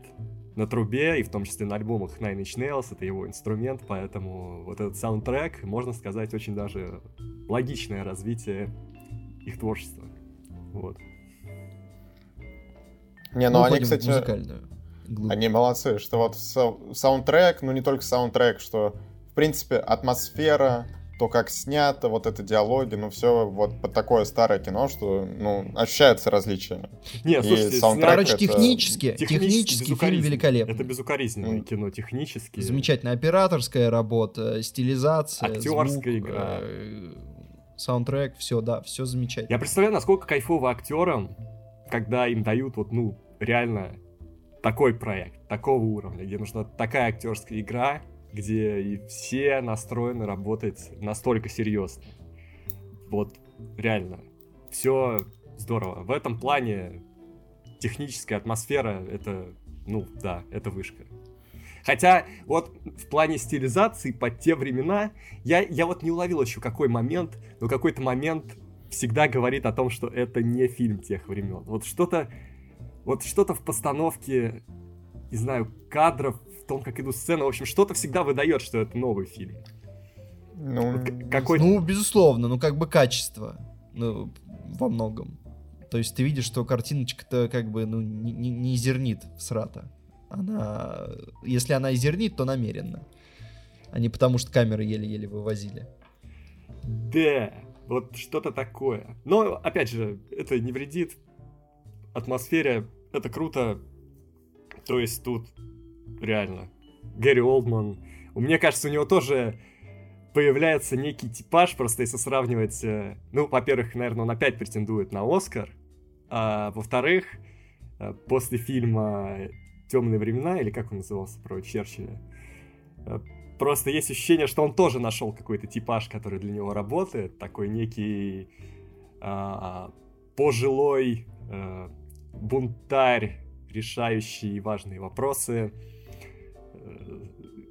на трубе, и в том числе на альбомах Nine Inch Nails, это его инструмент, поэтому вот этот саундтрек, можно сказать, очень даже логичное развитие их творчества. Вот.
Не,
мы
ну они, кстати,
музыкальную глубь.
они молодцы, что вот сау- саундтрек, ну не только саундтрек, что, в принципе, атмосфера, то, как снято, вот это диалоги, ну все вот под такое старое кино, что, ну, ощущается различие.
Нет, слушайте,
саундтрек
Короче,
это-
технически,
технически
технически фильм великолепный.
Это безукоризненное
М.
кино, технически.
Замечательная операторская работа, стилизация,
Актерская
звук,
игра.
э, саундтрек, все, да, все замечательно.
Я представляю, насколько кайфово актерам, когда им дают вот, ну, реально такой проект, такого уровня, где нужна такая актерская игра, где и все настроены работать настолько серьезно. Вот, реально. Все здорово. В этом плане техническая атмосфера, это, ну, да, это вышка. Хотя, вот в плане стилизации под те времена, я, я вот не уловил еще какой момент, но какой-то момент всегда говорит о том, что это не фильм тех времен. Вот что-то, вот что-то в постановке, не знаю, кадров, в том, как идут сцены, в общем, что-то всегда выдает, что это новый фильм.
Ну,
Вот какой
Ну, безусловно, ну как бы качество, ну, во многом. То есть ты видишь, что картиночка-то как бы, ну, не, не- зернит в срата. Она, если она и зернит, то намеренно. А не потому, что камеры еле-еле вывозили.
Да, вот что-то такое. Но, опять же, это не вредит атмосфере, это круто. То есть тут реально Гэри Олдман. Мне кажется, у него тоже появляется некий типаж, просто если сравнивать... э, Ну, во-первых, наверное, он опять претендует на Оскар. А во-вторых, э, после фильма «Темные времена», или как он назывался, про Черчилля, э, Просто есть ощущение, что он тоже нашел какой-то типаж, который для него работает. Такой некий а, пожилой а, бунтарь, решающий важные вопросы,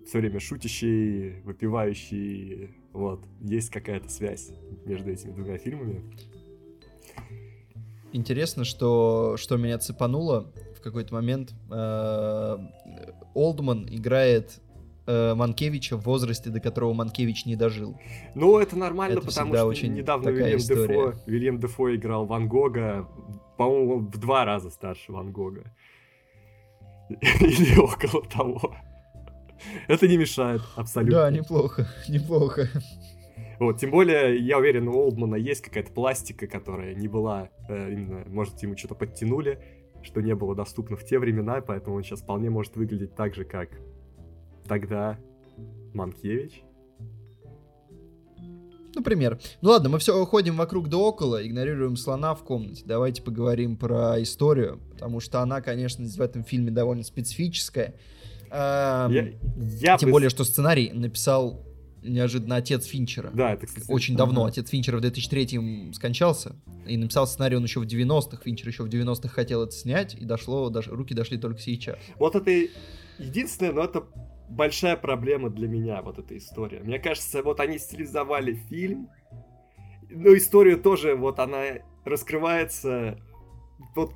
все время шутящий, выпивающий. Вот, есть какая-то связь между этими двумя фильмами.
Интересно, что, что меня цепануло в какой-то момент. э, Олдман играет э, Манкевича в возрасте, до которого Манкевич не дожил.
Ну, это нормально,
Это
потому что
очень
недавно Вильям
история.
Дефо, Вильям Дефо играл Ван Гога, по-моему, в два раза старше Ван Гога. Или около того. Это не мешает абсолютно.
Да, неплохо, неплохо.
Вот, тем более, я уверен, у Олдмана есть какая-то пластика, которая не была, э, именно, может, ему что-то подтянули, что не было доступно в те времена, поэтому он сейчас вполне может выглядеть так же, как тогда Манкевич.
Например. Ну ладно, мы все ходим вокруг да около, игнорируем слона в комнате. Давайте поговорим про историю, потому что она, конечно, в этом фильме довольно специфическая. Эм,
Я, я
Тем
бы-
более, что сценарий написал неожиданно отец Финчера.
Да, это, кстати,
Очень давно. Отец Финчера в 2003 скончался. И написал сценарий он еще в 90-х. Финчер еще в 90-х хотел это снять. И дошло, даже, руки дошли только сейчас.
Вот это единственное, но это большая проблема для меня, вот эта история. Мне кажется, вот они стилизовали фильм, но история тоже, вот она раскрывается вот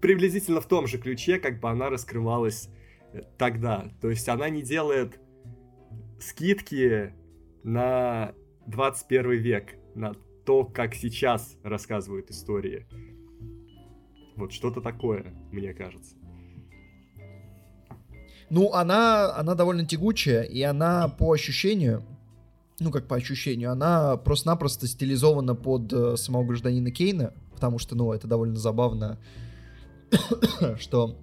приблизительно в том же ключе, как бы она раскрывалась э, тогда. То есть она не делает скидки на 21 век, на то, как сейчас рассказывают истории. Вот что-то такое, мне кажется.
Ну, она, она довольно тягучая, и она по ощущению, ну, как по ощущению, она просто-напросто стилизована под э, самого гражданина Кейна, потому что, ну, это довольно забавно, что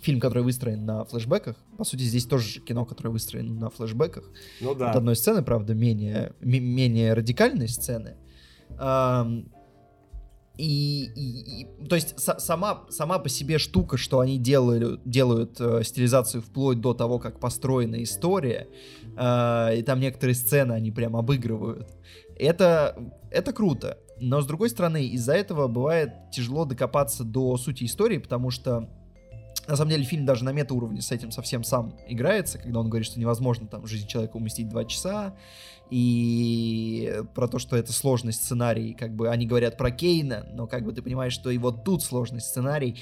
фильм, который выстроен на флешбеках, по сути, здесь тоже кино, которое выстроено на флешбеках.
Ну да.
От одной сцены, правда, менее, менее радикальной сцены. И, и, и то есть с, сама, сама по себе штука, что они делают, делают э, стилизацию вплоть до того, как построена история, э, и там некоторые сцены они прям обыгрывают. Это, это круто. Но с другой стороны, из-за этого бывает тяжело докопаться до сути истории, потому что на самом деле фильм даже на мета-уровне с этим совсем сам играется, когда он говорит, что невозможно там жизнь человека уместить два часа, и про то, что это сложный сценарий, как бы они говорят про Кейна, но как бы ты понимаешь, что и вот тут сложный сценарий.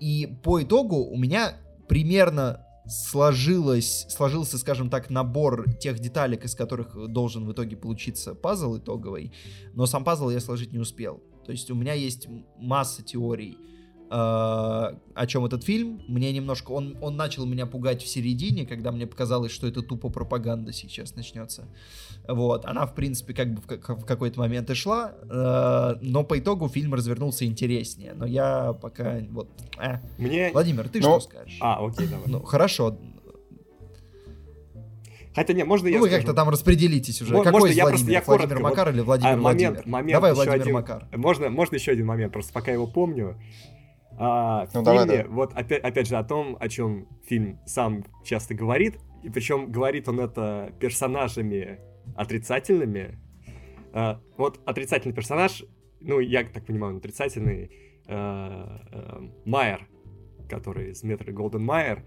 И по итогу у меня примерно сложилось, сложился, скажем так, набор тех деталек, из которых должен в итоге получиться пазл итоговый, но сам пазл я сложить не успел. То есть у меня есть масса теорий, о чем этот фильм. Мне немножко... Он, он начал меня пугать в середине, когда мне показалось, что это тупо пропаганда сейчас начнется. Вот. Она, в принципе, как бы в, в какой-то момент и шла, э, но по итогу фильм развернулся интереснее. Но я пока... Вот... Э.
Мне...
Владимир, ты ну... что скажешь?
А, окей, давай.
Ну, хорошо.
Хотя не, можно
я
ну,
вы как-то там распределитесь уже.
Можно,
Какой из
я
Владимир?
Просто, я
Владимир
коротко,
Макар или Владимир
а, момент,
Владимир?
Момент
Давай Владимир
один,
Макар.
Можно, можно еще один момент, просто пока его помню. А, в
ну,
фильме,
давай, да.
вот опять, опять же, о том, о чем фильм сам часто говорит, и причем говорит он это персонажами отрицательными. А, вот отрицательный персонаж, ну, я так понимаю, он отрицательный, а, а, Майер, который из метро Голден Майер,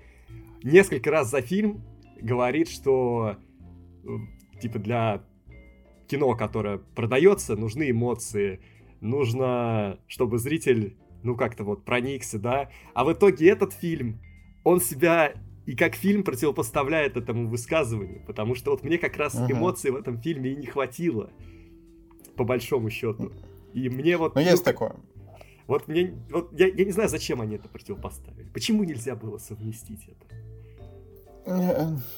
несколько раз за фильм говорит, что типа для кино, которое продается, нужны эмоции, нужно, чтобы зритель ну, как-то вот проникся, да. А в итоге этот фильм, он себя и как фильм противопоставляет этому высказыванию, потому что вот мне как раз uh-huh. эмоций в этом фильме и не хватило, по большому счету. И мне вот...
Ну,
ну
есть такое.
Вот мне... Вот я, я не знаю, зачем они это противопоставили. Почему нельзя было совместить это?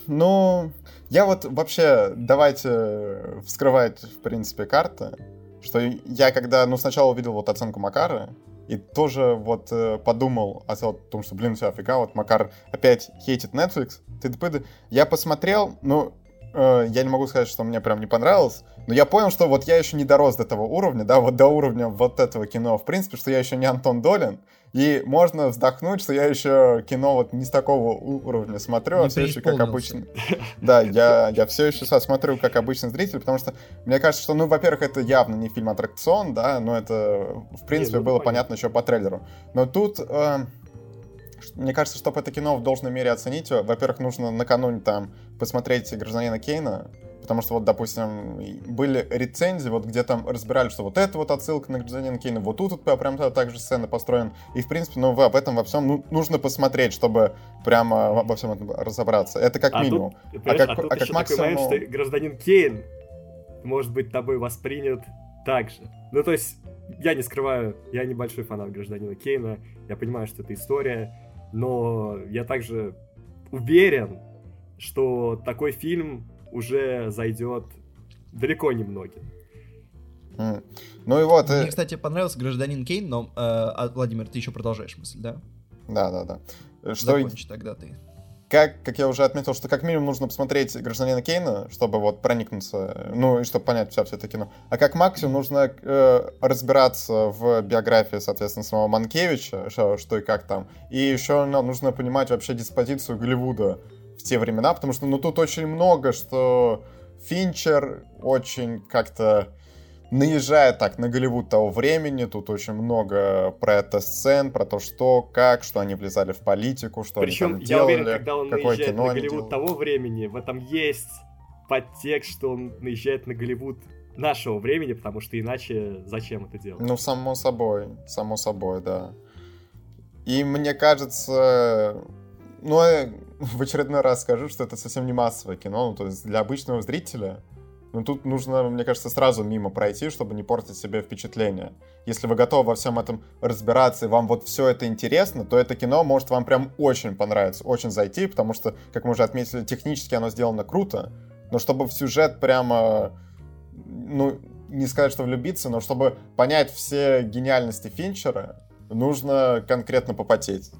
Ну, я вот вообще, давайте вскрывать, в принципе, карты, что я когда, ну, сначала увидел вот оценку Макара, и тоже вот э, подумал о том, что, блин, все, фига, вот Макар опять хейтит Netflix. Ты, я посмотрел, ну, э, я не могу сказать, что мне прям не понравилось, но я понял, что вот я еще не дорос до того уровня, да, вот до уровня вот этого кино, в принципе, что я еще не Антон Долин, и можно вздохнуть, что я еще кино вот не с такого уровня смотрю, а все еще как обычно. Да, я, я все еще смотрю как обычный зритель, потому что мне кажется, что, ну, во-первых, это явно не фильм аттракцион, да, но это, в принципе, не, ну, было понятно еще по трейлеру. Но тут, э, мне кажется, чтобы это кино в должной мере оценить, во-первых, нужно накануне там посмотреть «Гражданина Кейна», Потому что вот, допустим, были рецензии, вот где там разбирали, что вот это вот отсылка на гражданина Кейна, вот тут вот прям так же сцена построена. И, в принципе, ну, об этом во всем ну, нужно посмотреть, чтобы прямо во всем этом разобраться. Это как
а
минимум.
Тут, а как, а, тут а как максимум... Такой момент, что гражданин Кейн может быть тобой воспринят так же. Ну, то есть, я не скрываю, я небольшой фанат гражданина Кейна, я понимаю, что это история, но я также уверен, что такой фильм уже зайдет далеко не многим.
Mm. Ну и вот.
Мне, кстати, понравился гражданин Кейн, но э, а, Владимир, ты еще продолжаешь мысль, да?
Да, да, да.
Что Закончи тогда ты.
Как, как я уже отметил, что как минимум нужно посмотреть гражданина Кейна, чтобы вот проникнуться, ну и чтобы понять все, все это кино. А как максимум нужно э, разбираться в биографии, соответственно, самого Манкевича, что, что и как там. И еще ну, нужно понимать вообще диспозицию Голливуда те времена, потому что, ну, тут очень много, что Финчер очень как-то наезжает так на Голливуд того времени, тут очень много про это сцен, про то, что, как, что они влезали в политику, что
Причем,
они там
я
делали,
уверен, когда он наезжает
кино
на Голливуд того времени, в этом есть подтекст, что он наезжает на Голливуд нашего времени, потому что иначе зачем это делать?
Ну, само собой, само собой, да. И мне кажется, ну, я в очередной раз скажу, что это совсем не массовое кино, ну, то есть для обычного зрителя, ну, тут нужно, мне кажется, сразу мимо пройти, чтобы не портить себе впечатление. Если вы готовы во всем этом разбираться, и вам вот все это интересно, то это кино может вам прям очень понравиться, очень зайти, потому что, как мы уже отметили, технически оно сделано круто, но чтобы в сюжет прямо, ну, не сказать, что влюбиться, но чтобы понять все гениальности Финчера, нужно конкретно попотеть.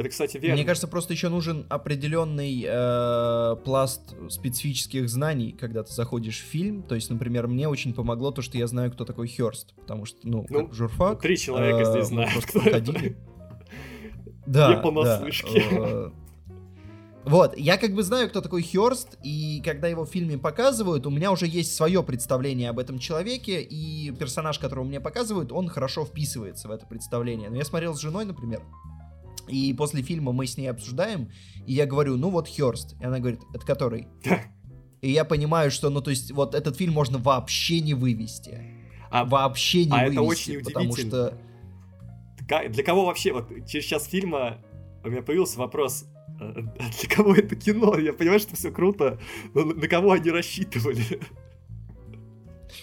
Это, кстати, верно.
Мне кажется, просто еще нужен определенный э, пласт специфических знаний, когда ты заходишь в фильм. То есть, например, мне очень помогло то, что я знаю, кто такой Херст, потому что, ну,
Ну,
как журфак.
Три человека
э,
здесь знают,
просто
кто это.
проходили. Да,
Не понаслышке.
да, э, Вот, я как бы знаю, кто такой Херст, и когда его в фильме показывают, у меня уже есть свое представление об этом человеке, и персонаж, которого мне показывают, он хорошо вписывается в это представление. Но я смотрел с женой, например, и после фильма мы с ней обсуждаем, и я говорю, ну вот Херст. И она говорит, это который? И я понимаю, что, ну то есть, вот этот фильм можно вообще не вывести.
А
вообще не
а
вывести.
это очень
потому
удивительно.
что...
ка- для кого вообще, вот через час фильма у меня появился вопрос, э, а для кого это кино? Я понимаю, что все круто, но на кого они рассчитывали?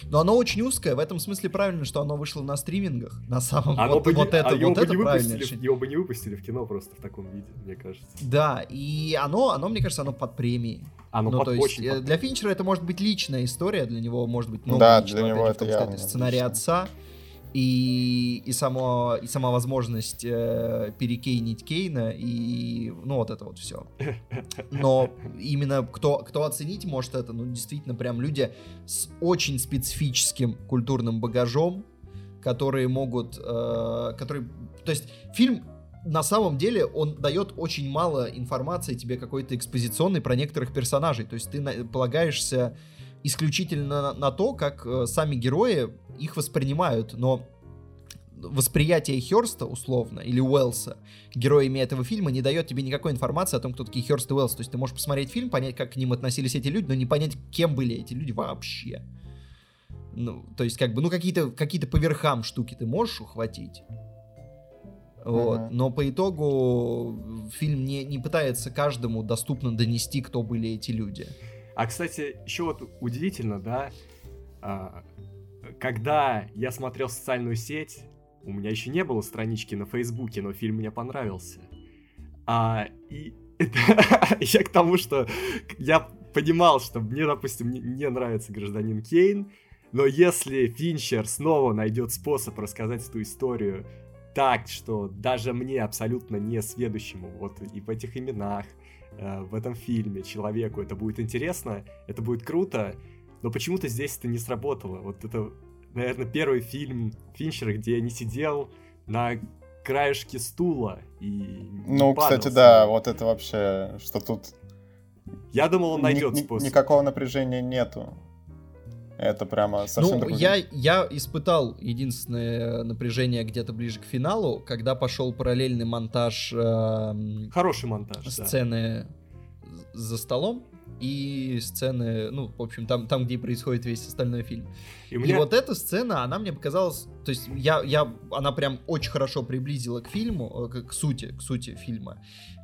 Но оно очень узкое, в этом смысле правильно, что оно вышло на стримингах. На самом
Оно
вот,
бы не-
вот это,
а его
вот
бы
это
не
решение.
его бы не выпустили в кино просто в таком виде, мне кажется.
Да, и оно, оно, мне кажется, оно под премией.
Оно
ну,
под-
то есть,
очень
э,
под-
для Финчера это может быть личная история, для него может быть много
Да,
личного,
для него
опять же,
это
в том, что
явно
сценарий
личное.
отца, и, и, само, и сама возможность э, перекейнить Кейна, и ну вот это вот все. Но именно кто, кто оценить может это, ну действительно прям люди с очень специфическим культурным багажом, которые могут, э, которые, то есть фильм на самом деле он дает очень мало информации тебе какой-то экспозиционной про некоторых персонажей. То есть ты на- полагаешься исключительно на, то, как э, сами герои их воспринимают, но восприятие Херста, условно, или Уэллса, героями этого фильма, не дает тебе никакой информации о том, кто такие Херст и Уэллс. То есть ты можешь посмотреть фильм, понять, как к ним относились эти люди, но не понять, кем были эти люди вообще. Ну, то есть, как бы, ну, какие-то какие по верхам штуки ты можешь ухватить. Вот.
Мгм.
Но по итогу фильм не, не пытается каждому доступно донести, кто были эти люди.
А, кстати, еще вот удивительно, да, а, когда я смотрел социальную сеть, у меня еще не было странички на Фейсбуке, но фильм мне понравился. А, и я к тому, что я понимал, что мне, допустим, не, не нравится гражданин Кейн, но если Финчер снова найдет способ рассказать эту историю так, что даже мне, абсолютно не сведущему, вот и в этих именах, э, в этом фильме человеку это будет интересно, это будет круто, но почему-то здесь это не сработало. Вот это, наверное, первый фильм Финчера, где я не сидел на краешке стула и
Ну,
падал
кстати, да, вот это вообще, что тут
Я думал, он найдет
ни-
способ.
никакого напряжения нету. Это прямо совсем
ну,
другой
я, я испытал единственное напряжение где-то ближе к финалу, когда пошел параллельный монтаж эм,
Хороший монтаж, да.
сцены за столом и сцены, ну, в общем, там, там где происходит весь остальной фильм.
И у
И
меня...
вот эта сцена, она мне показалась, то есть я, я, она прям очень хорошо приблизила к фильму, э, к, к сути, к сути фильма.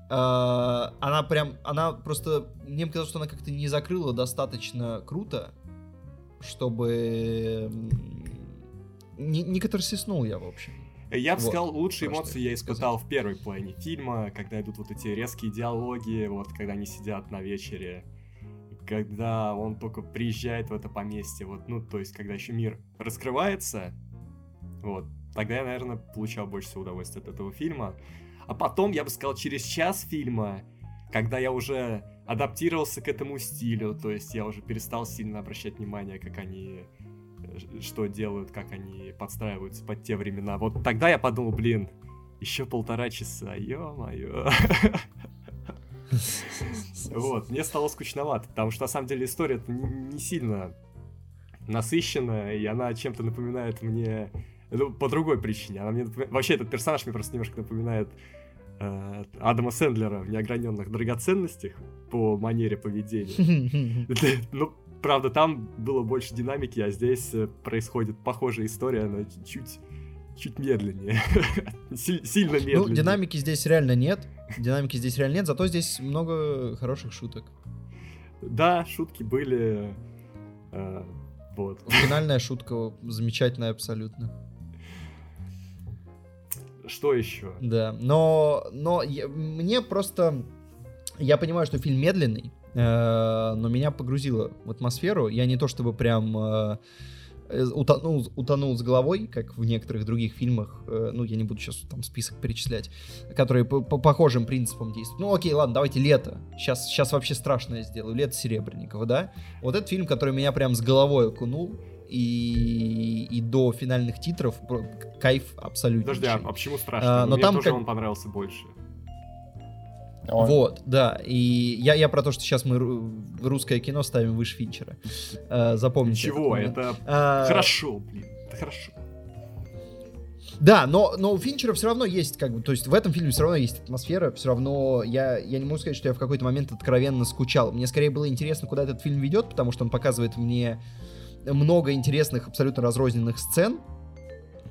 Э, Она прям, она просто, мне показалось, что она как-то не закрыла достаточно круто, чтобы не, не катарсиснул я, в общем.
Я бы
Вот,
сказал, лучшие
что
эмоции
я
испытал в первой половине фильма, когда идут вот эти резкие диалоги, вот когда они сидят на вечере, когда он только приезжает в это поместье, вот, ну, то есть, когда еще мир раскрывается, вот, тогда я, наверное, получал больше всего удовольствия от этого фильма. А потом, я бы сказал, через час фильма, когда я уже адаптировался к этому стилю, то есть я уже перестал сильно обращать внимание, как они э, что делают, как они подстраиваются под те времена. Вот тогда я подумал, блин, еще полтора часа, ё-моё. Вот, мне стало скучновато, потому что на самом деле история не сильно насыщенная, и она чем-то напоминает мне... Ну, по другой причине. Она мне напоминает... Вообще, этот персонаж мне просто немножко напоминает э, Адама Сэндлера в «Неограненных драгоценностях» по манере поведения. Ну, правда, там было больше динамики, а здесь э, происходит похожая история, но чуть чуть медленнее. Сильно медленнее. Ну,
динамики здесь реально нет. Динамики здесь реально нет, зато здесь много хороших шуток.
Да, шутки были. Э, вот.
Финальная шутка замечательная абсолютно.
Что еще?
Да, но, но я, мне просто... Я понимаю, что фильм медленный, э, но меня погрузило в атмосферу. Я не то чтобы прям... Э, Э, утонул, утонул с головой, как в некоторых других фильмах, э, ну, я не буду сейчас там список перечислять, которые по, по похожим принципам действуют. Ну, окей, ладно, давайте лето. Сейчас, сейчас вообще страшное сделаю. Лето Серебренникова, да? Вот этот фильм, который меня прям с головой окунул, и, и до финальных титров кайф абсолютно.
Подожди, а, а почему страшно? А, но Мне там тоже как... он понравился больше.
Он... Вот, да. И я, я про то, что сейчас мы русское кино ставим выше Финчера. Э, запомните.
Чего? Это а... хорошо, блин. Это хорошо.
Да, но, но у Финчера все равно есть, как бы, то есть в этом фильме все равно есть атмосфера, все равно я, я не могу сказать, что я в какой-то момент откровенно скучал. Мне скорее было интересно, куда этот фильм ведет, потому что он показывает мне много интересных, абсолютно разрозненных сцен,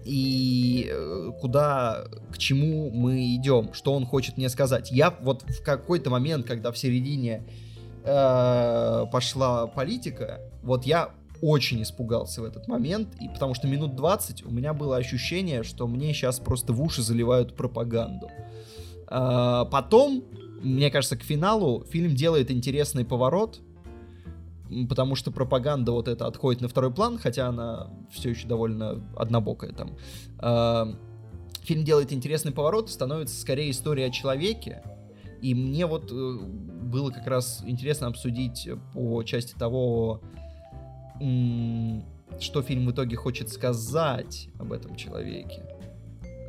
и э, куда, к чему мы идем, что он хочет мне сказать. Я вот в какой-то момент, когда в середине э, пошла политика, вот я очень испугался в этот момент, и потому что минут 20 у меня было ощущение, что мне сейчас просто в уши заливают пропаганду. Э, потом, мне кажется, к финалу фильм делает интересный поворот, потому что пропаганда вот эта отходит на второй план, хотя она все еще довольно однобокая там. А, фильм делает интересный поворот, становится скорее история о человеке, и мне вот э, было как раз интересно обсудить по части того, что фильм в итоге хочет сказать об этом человеке.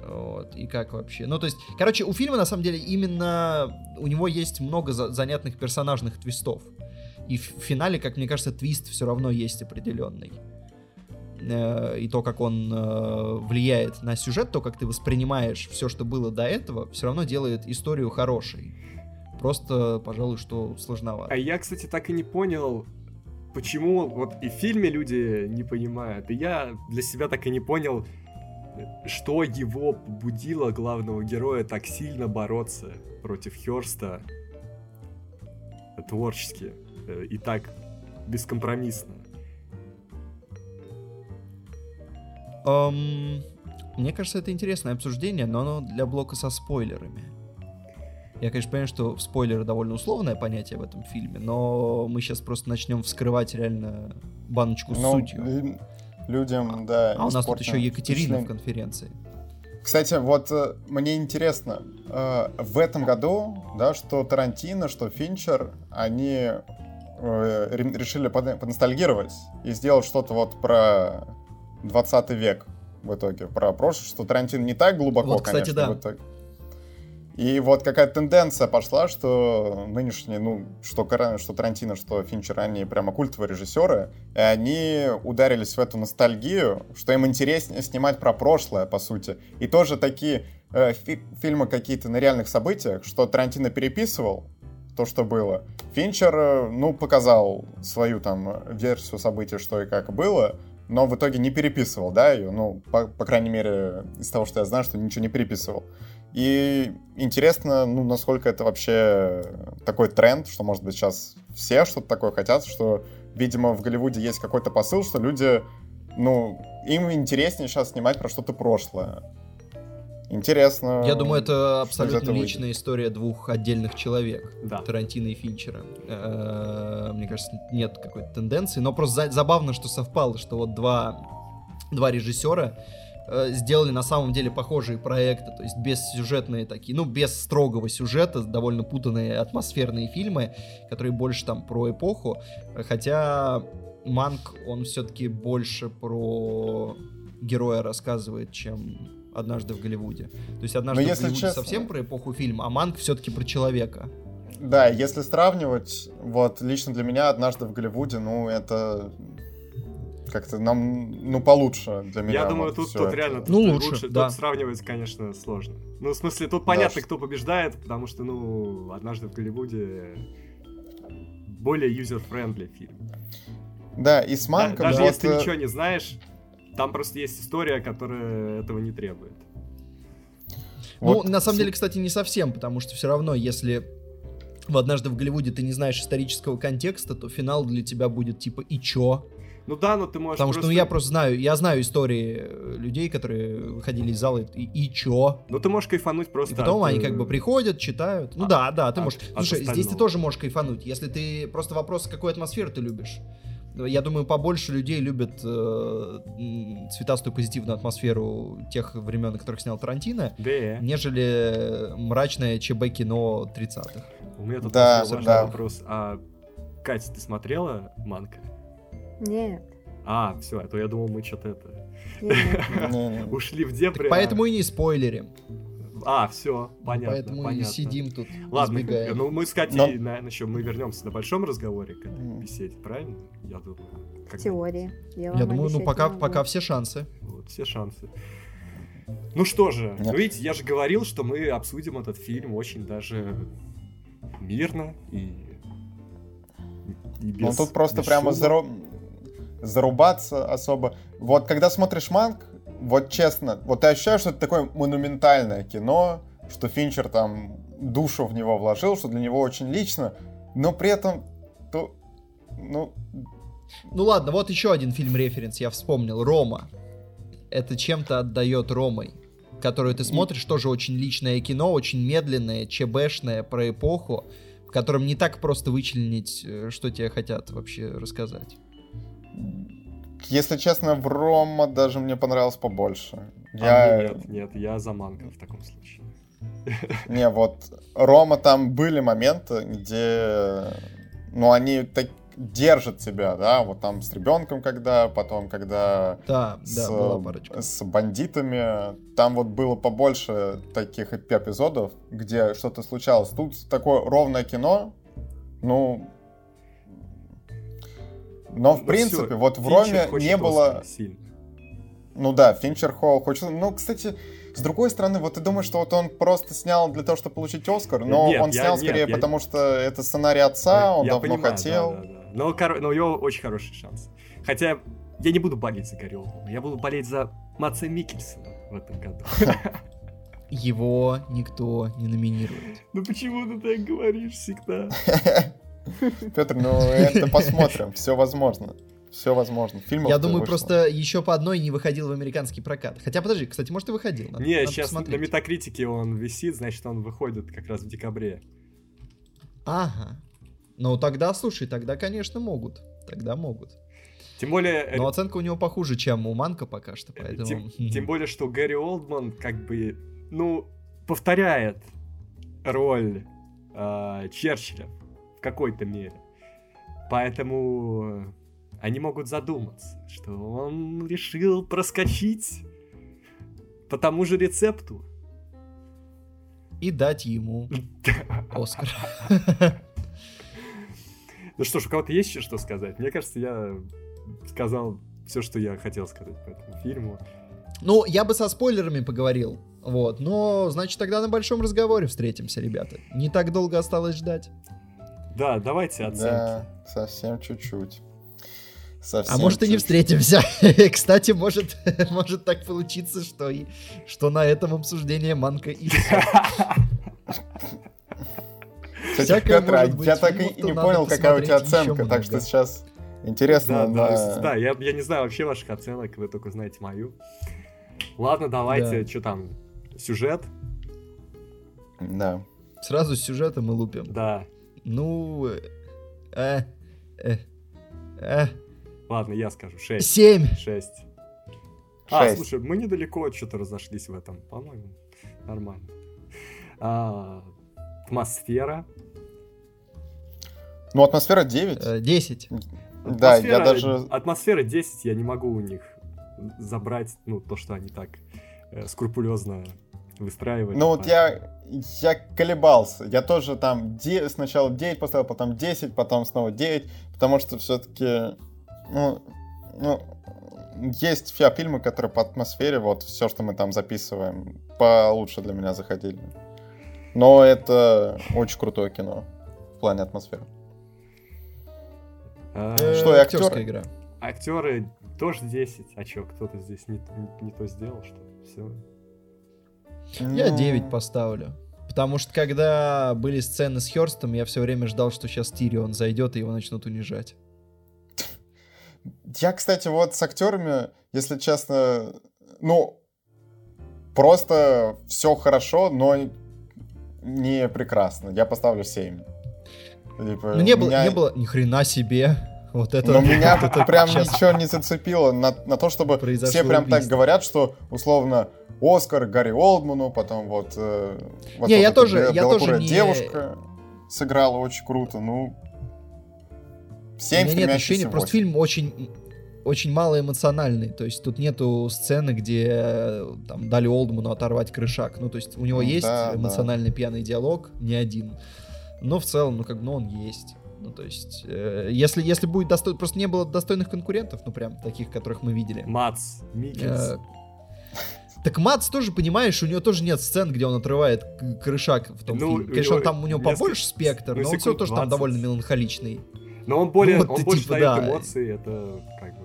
Вот, и как вообще. Ну, то есть, короче, у фильма, на самом деле, именно у него есть много за- занятных персонажных твистов. И в финале, как мне кажется, твист все равно есть определенный. Э, и то, как он э, влияет на сюжет, то, как ты воспринимаешь все, что было до этого, все равно делает историю хорошей. Просто, пожалуй, что сложновато.
А я, кстати, так и не понял, почему вот и в фильме люди не понимают, и я для себя так и не понял, что его побудило главного героя так сильно бороться против Херста творчески. Э, и так бескомпромиссно.
Um, мне кажется, это интересное обсуждение, но оно для блока со спойлерами. Я, конечно, понимаю, что спойлеры довольно условное понятие в этом фильме, но мы сейчас просто начнем вскрывать реально баночку с ну, сутью.
Людям, да.
А у нас тут еще Екатерина в конференции.
Кстати, вот э, мне интересно, э, в этом году, да, что Тарантино, что Финчер, они Э, решили поностальгировать и сделать что-то вот про 20 век в итоге, про прошлое, что Тарантино не так глубоко, вот, кстати, конечно, да. в итоге. И вот какая-то тенденция пошла, что нынешние, ну, что, что Тарантино, что Финчер, они прямо культовые режиссеры, и они ударились в эту ностальгию, что им интереснее снимать про прошлое, по сути. И тоже такие э, фи фильмы какие-то на реальных событиях, что Тарантино переписывал, то, что было. Финчер, э, ну, показал свою там версию событий, что и как было, но в итоге не переписывал, да, ее, ну, по, по крайней мере, из того, что я знаю, что ничего не переписывал. И интересно, ну, насколько это вообще такой тренд, что, может быть, сейчас все что-то такое хотят, что, видимо, в Голливуде есть какой-то посыл, что люди, ну, им интереснее сейчас снимать про что-то прошлое. Интересно.
Я думаю, это абсолютно личная выйдет. история двух отдельных человек. Да. Тарантино и Финчера. Э, мне кажется, нет какой-то тенденции. Но просто забавно, что совпало, что вот два, два режиссера э, сделали на самом деле похожие проекты, то есть без сюжетные такие, ну, без строгого сюжета, довольно путанные атмосферные фильмы, которые больше там про эпоху, хотя Манк, он все-таки больше про героя рассказывает, чем однажды в Голливуде. То есть однажды в Голливуде честно... совсем про эпоху фильма, а Манк все-таки про человека.
Да, если сравнивать, вот лично для меня однажды в Голливуде, ну это как-то нам, ну, получше для меня.
Я думаю,
вот
тут, тут
это.
реально
Ну,
тут
лучше,
Тут
да.
сравнивать, конечно, сложно. Ну, в смысле, тут понятно,
что-
кто побеждает, потому что, ну, однажды в Голливуде более user-friendly фильм.
Да, и с
Да-
Манком
даже
вот,
если
э,
ничего не знаешь, там просто есть история, которая этого не требует.
вот
ну, на самом деле, кстати, не совсем, потому что все равно, если в однажды в Голливуде ты не знаешь исторического контекста, то финал для тебя будет типа и чё?
Ну да, но ты можешь
Потому что ну, я просто знаю, я знаю истории э, людей, которые выходили из зала и, и чё?
Ну ты можешь кайфануть просто
И потом
от,
они
э,
как бы приходят, читают. Ну
от-
да, да, ты
от-
можешь.
от
Слушай, здесь ты тоже можешь кайфануть. Если ты просто вопрос, какую атмосферу ты любишь. Я думаю, побольше людей любят э, цветастую позитивную атмосферу тех времен, на которых снял Тарантино,
Да.
нежели мрачное ЧБ кино 30-х.
У меня тут
Да,
важный
да.
вопрос. А, Катя, ты смотрела Манка?
Нет.
А, все, а то я думал, мы что-то это...
нет.
Ушли в дебри. а-
Поэтому и не спойлерим.
А, все, понятно,
Поэтому и
понятно.
сидим тут,
Ладно,
избегаем.
ну мы с Катей,
Но-
наверное, еще мы вернемся на большом разговоре к этой беседе, правильно? Я думаю.
В
Как-
теории. Я,
Я думаю, ну пока, пока все шансы.
Вот, все шансы. Ну что же,
Нет.
ну видите, я же говорил, что мы обсудим этот фильм очень даже мирно и, и без
Ну, тут просто
без
прямо
шума.
зару- зарубаться особо. Вот когда смотришь Манк, вот честно, вот ты ощущаешь, что это такое монументальное кино, что Финчер там душу в него вложил, что для него очень лично, но при этом, то, ну,
Ну ладно, вот еще один фильм-референс, я вспомнил. Рома. Это чем-то отдает Ромой. Которую ты смотришь, тоже очень личное кино, очень медленное, ЧБшное, про эпоху, в котором не так просто вычленить, э, что тебе хотят вообще рассказать.
Если честно, в Рома даже мне понравилось побольше.
А
Я...
мне нет, нет, я за Манка в таком случае.
Не, вот Рома там были моменты, где, ну, они так держат тебя, да, вот там с ребенком когда, потом когда
Да,
с,
да, была парочка.
с бандитами, там вот было побольше таких эп- эпизодов, где что-то случалось. Тут такое ровное кино, ну, но в
Ну
принципе,
всё,
вот в
Финчер
Роме
хочет
не было...
Сильно.
Ну да, Финчер Холл хочет... Ну, кстати, с другой стороны, вот ты думаешь, что вот он просто снял для того, чтобы получить Оскар, но
Нет,
он
я-
снял
нет,
скорее
я-
потому, что это сценарий отца, он
Я
давно
понимаю,
хотел.
да, да, да. Но, коро- но у него очень хороший шанс. Хотя я не буду болеть за Гарри Олдмана, я буду болеть за Матса Микельсона в этом году.
Его никто не номинирует.
Ну почему ты так говоришь всегда?
Петр, ну это посмотрим, все возможно. Все возможно. Фильмов
Я думаю, просто еще по одной не выходил в американский прокат. Хотя, подожди, кстати, может и выходил. Надо-
Не,
надо
сейчас на
посмотреть.
Метакритике он висит, значит он выходит как раз в декабре.
Ага. Ну тогда, слушай, тогда, конечно, могут. Тогда могут.
Тем более,
Но оценка у него похуже, чем у Манка пока что,
э,
поэтому...
тем, тем более, что Гэри Олдман как бы, ну, повторяет роль э, Черчилля в какой-то мере. Поэтому они могут задуматься, что он решил проскочить по тому же рецепту.
И дать ему Оскар.
Ну что ж, у кого-то есть еще что сказать? Мне кажется, я сказал все, что я хотел сказать по этому фильму.
Ну, я бы со спойлерами поговорил. Вот, но, значит, тогда на большом разговоре встретимся, ребята. Не так долго осталось ждать.
Да, давайте оценки.
Да, совсем чуть-чуть. Совсем
А может и не
чуть-чуть.
встретимся. Кстати, может, может так получиться, что, и, что на этом обсуждение Манка и
Кстати, Петр, а я так и не понял, какая у тебя оценка, так что сейчас интересно.
Да, да, да, я, я не знаю вообще ваших оценок, вы только знаете мою. Ладно, давайте,
Да.
что там, сюжет?
Да.
Сразу с сюжетом мы лупим.
Да.
Ну, э, э, э,
Ладно, я скажу, 6.
семь.
6. А,
Шесть.
слушай, мы недалеко что-то разошлись в этом, по-моему. Нормально. А, атмосфера.
Ну, атмосфера 9.
Э, Десять.
Да, я
Атмосфера-
даже...
Атмосфера 10, я не могу у них забрать, ну, то, что они так э, скрупулезно выстраивали.
Ну вот я, я колебался. Я тоже там де- сначала 9 поставил, потом 10, потом снова 9, потому что все-таки, ну, ну, есть фильмы, которые по атмосфере, вот все, что мы там записываем, получше для меня заходили. Но это очень крутое кино в плане атмосферы.
А,
Э,
Что, и
актерская игра.
Актеры тоже 10. А чё, кто-то здесь не, не- не то сделал, что все.
Я
Ну,
9 поставлю. Потому что когда были сцены с Хёрстом, я все время ждал, что сейчас Тирион зайдет и его начнут унижать.
Я, кстати, вот с актерами, если честно, ну, просто все хорошо, но не прекрасно. Я поставлю 7. Типа,
Ну не было,
меня-
не было ни хрена себе. Вот это.
Но меня
вот это
прям
щас
ничего не зацепило на, на то, чтобы
Произошло
все прям так
убийство.
говорят, что условно Оскар Гарри Олдману, потом вот, э, вот
Не,
вот
я тоже- я тоже не-
девушка сыграла очень круто. Ну,
У
7
меня нет ощущения, просто фильм очень очень мало эмоциональный, то есть тут нету сцены, где э, там дали Олдману оторвать крышак, ну то есть у него
Ну
есть
да, да.
эмоциональный пьяный диалог, не один, но в целом, ну как бы, ну он есть, ну то есть э, если если будет достойно, просто не было достойных конкурентов, ну прям таких, которых мы видели.
Мац, Микельс.
Э, Так Мац тоже, понимаешь, у него тоже нет сцен, где он отрывает крышак в том
Ну,
фильме. Конечно, он там у него
несколько-
побольше спектр,
ну,
но он все тоже там
20.
довольно меланхоличный.
Но он более,
вот
он
ты
больше
типа,
дает
да.
эмоции, это как бы...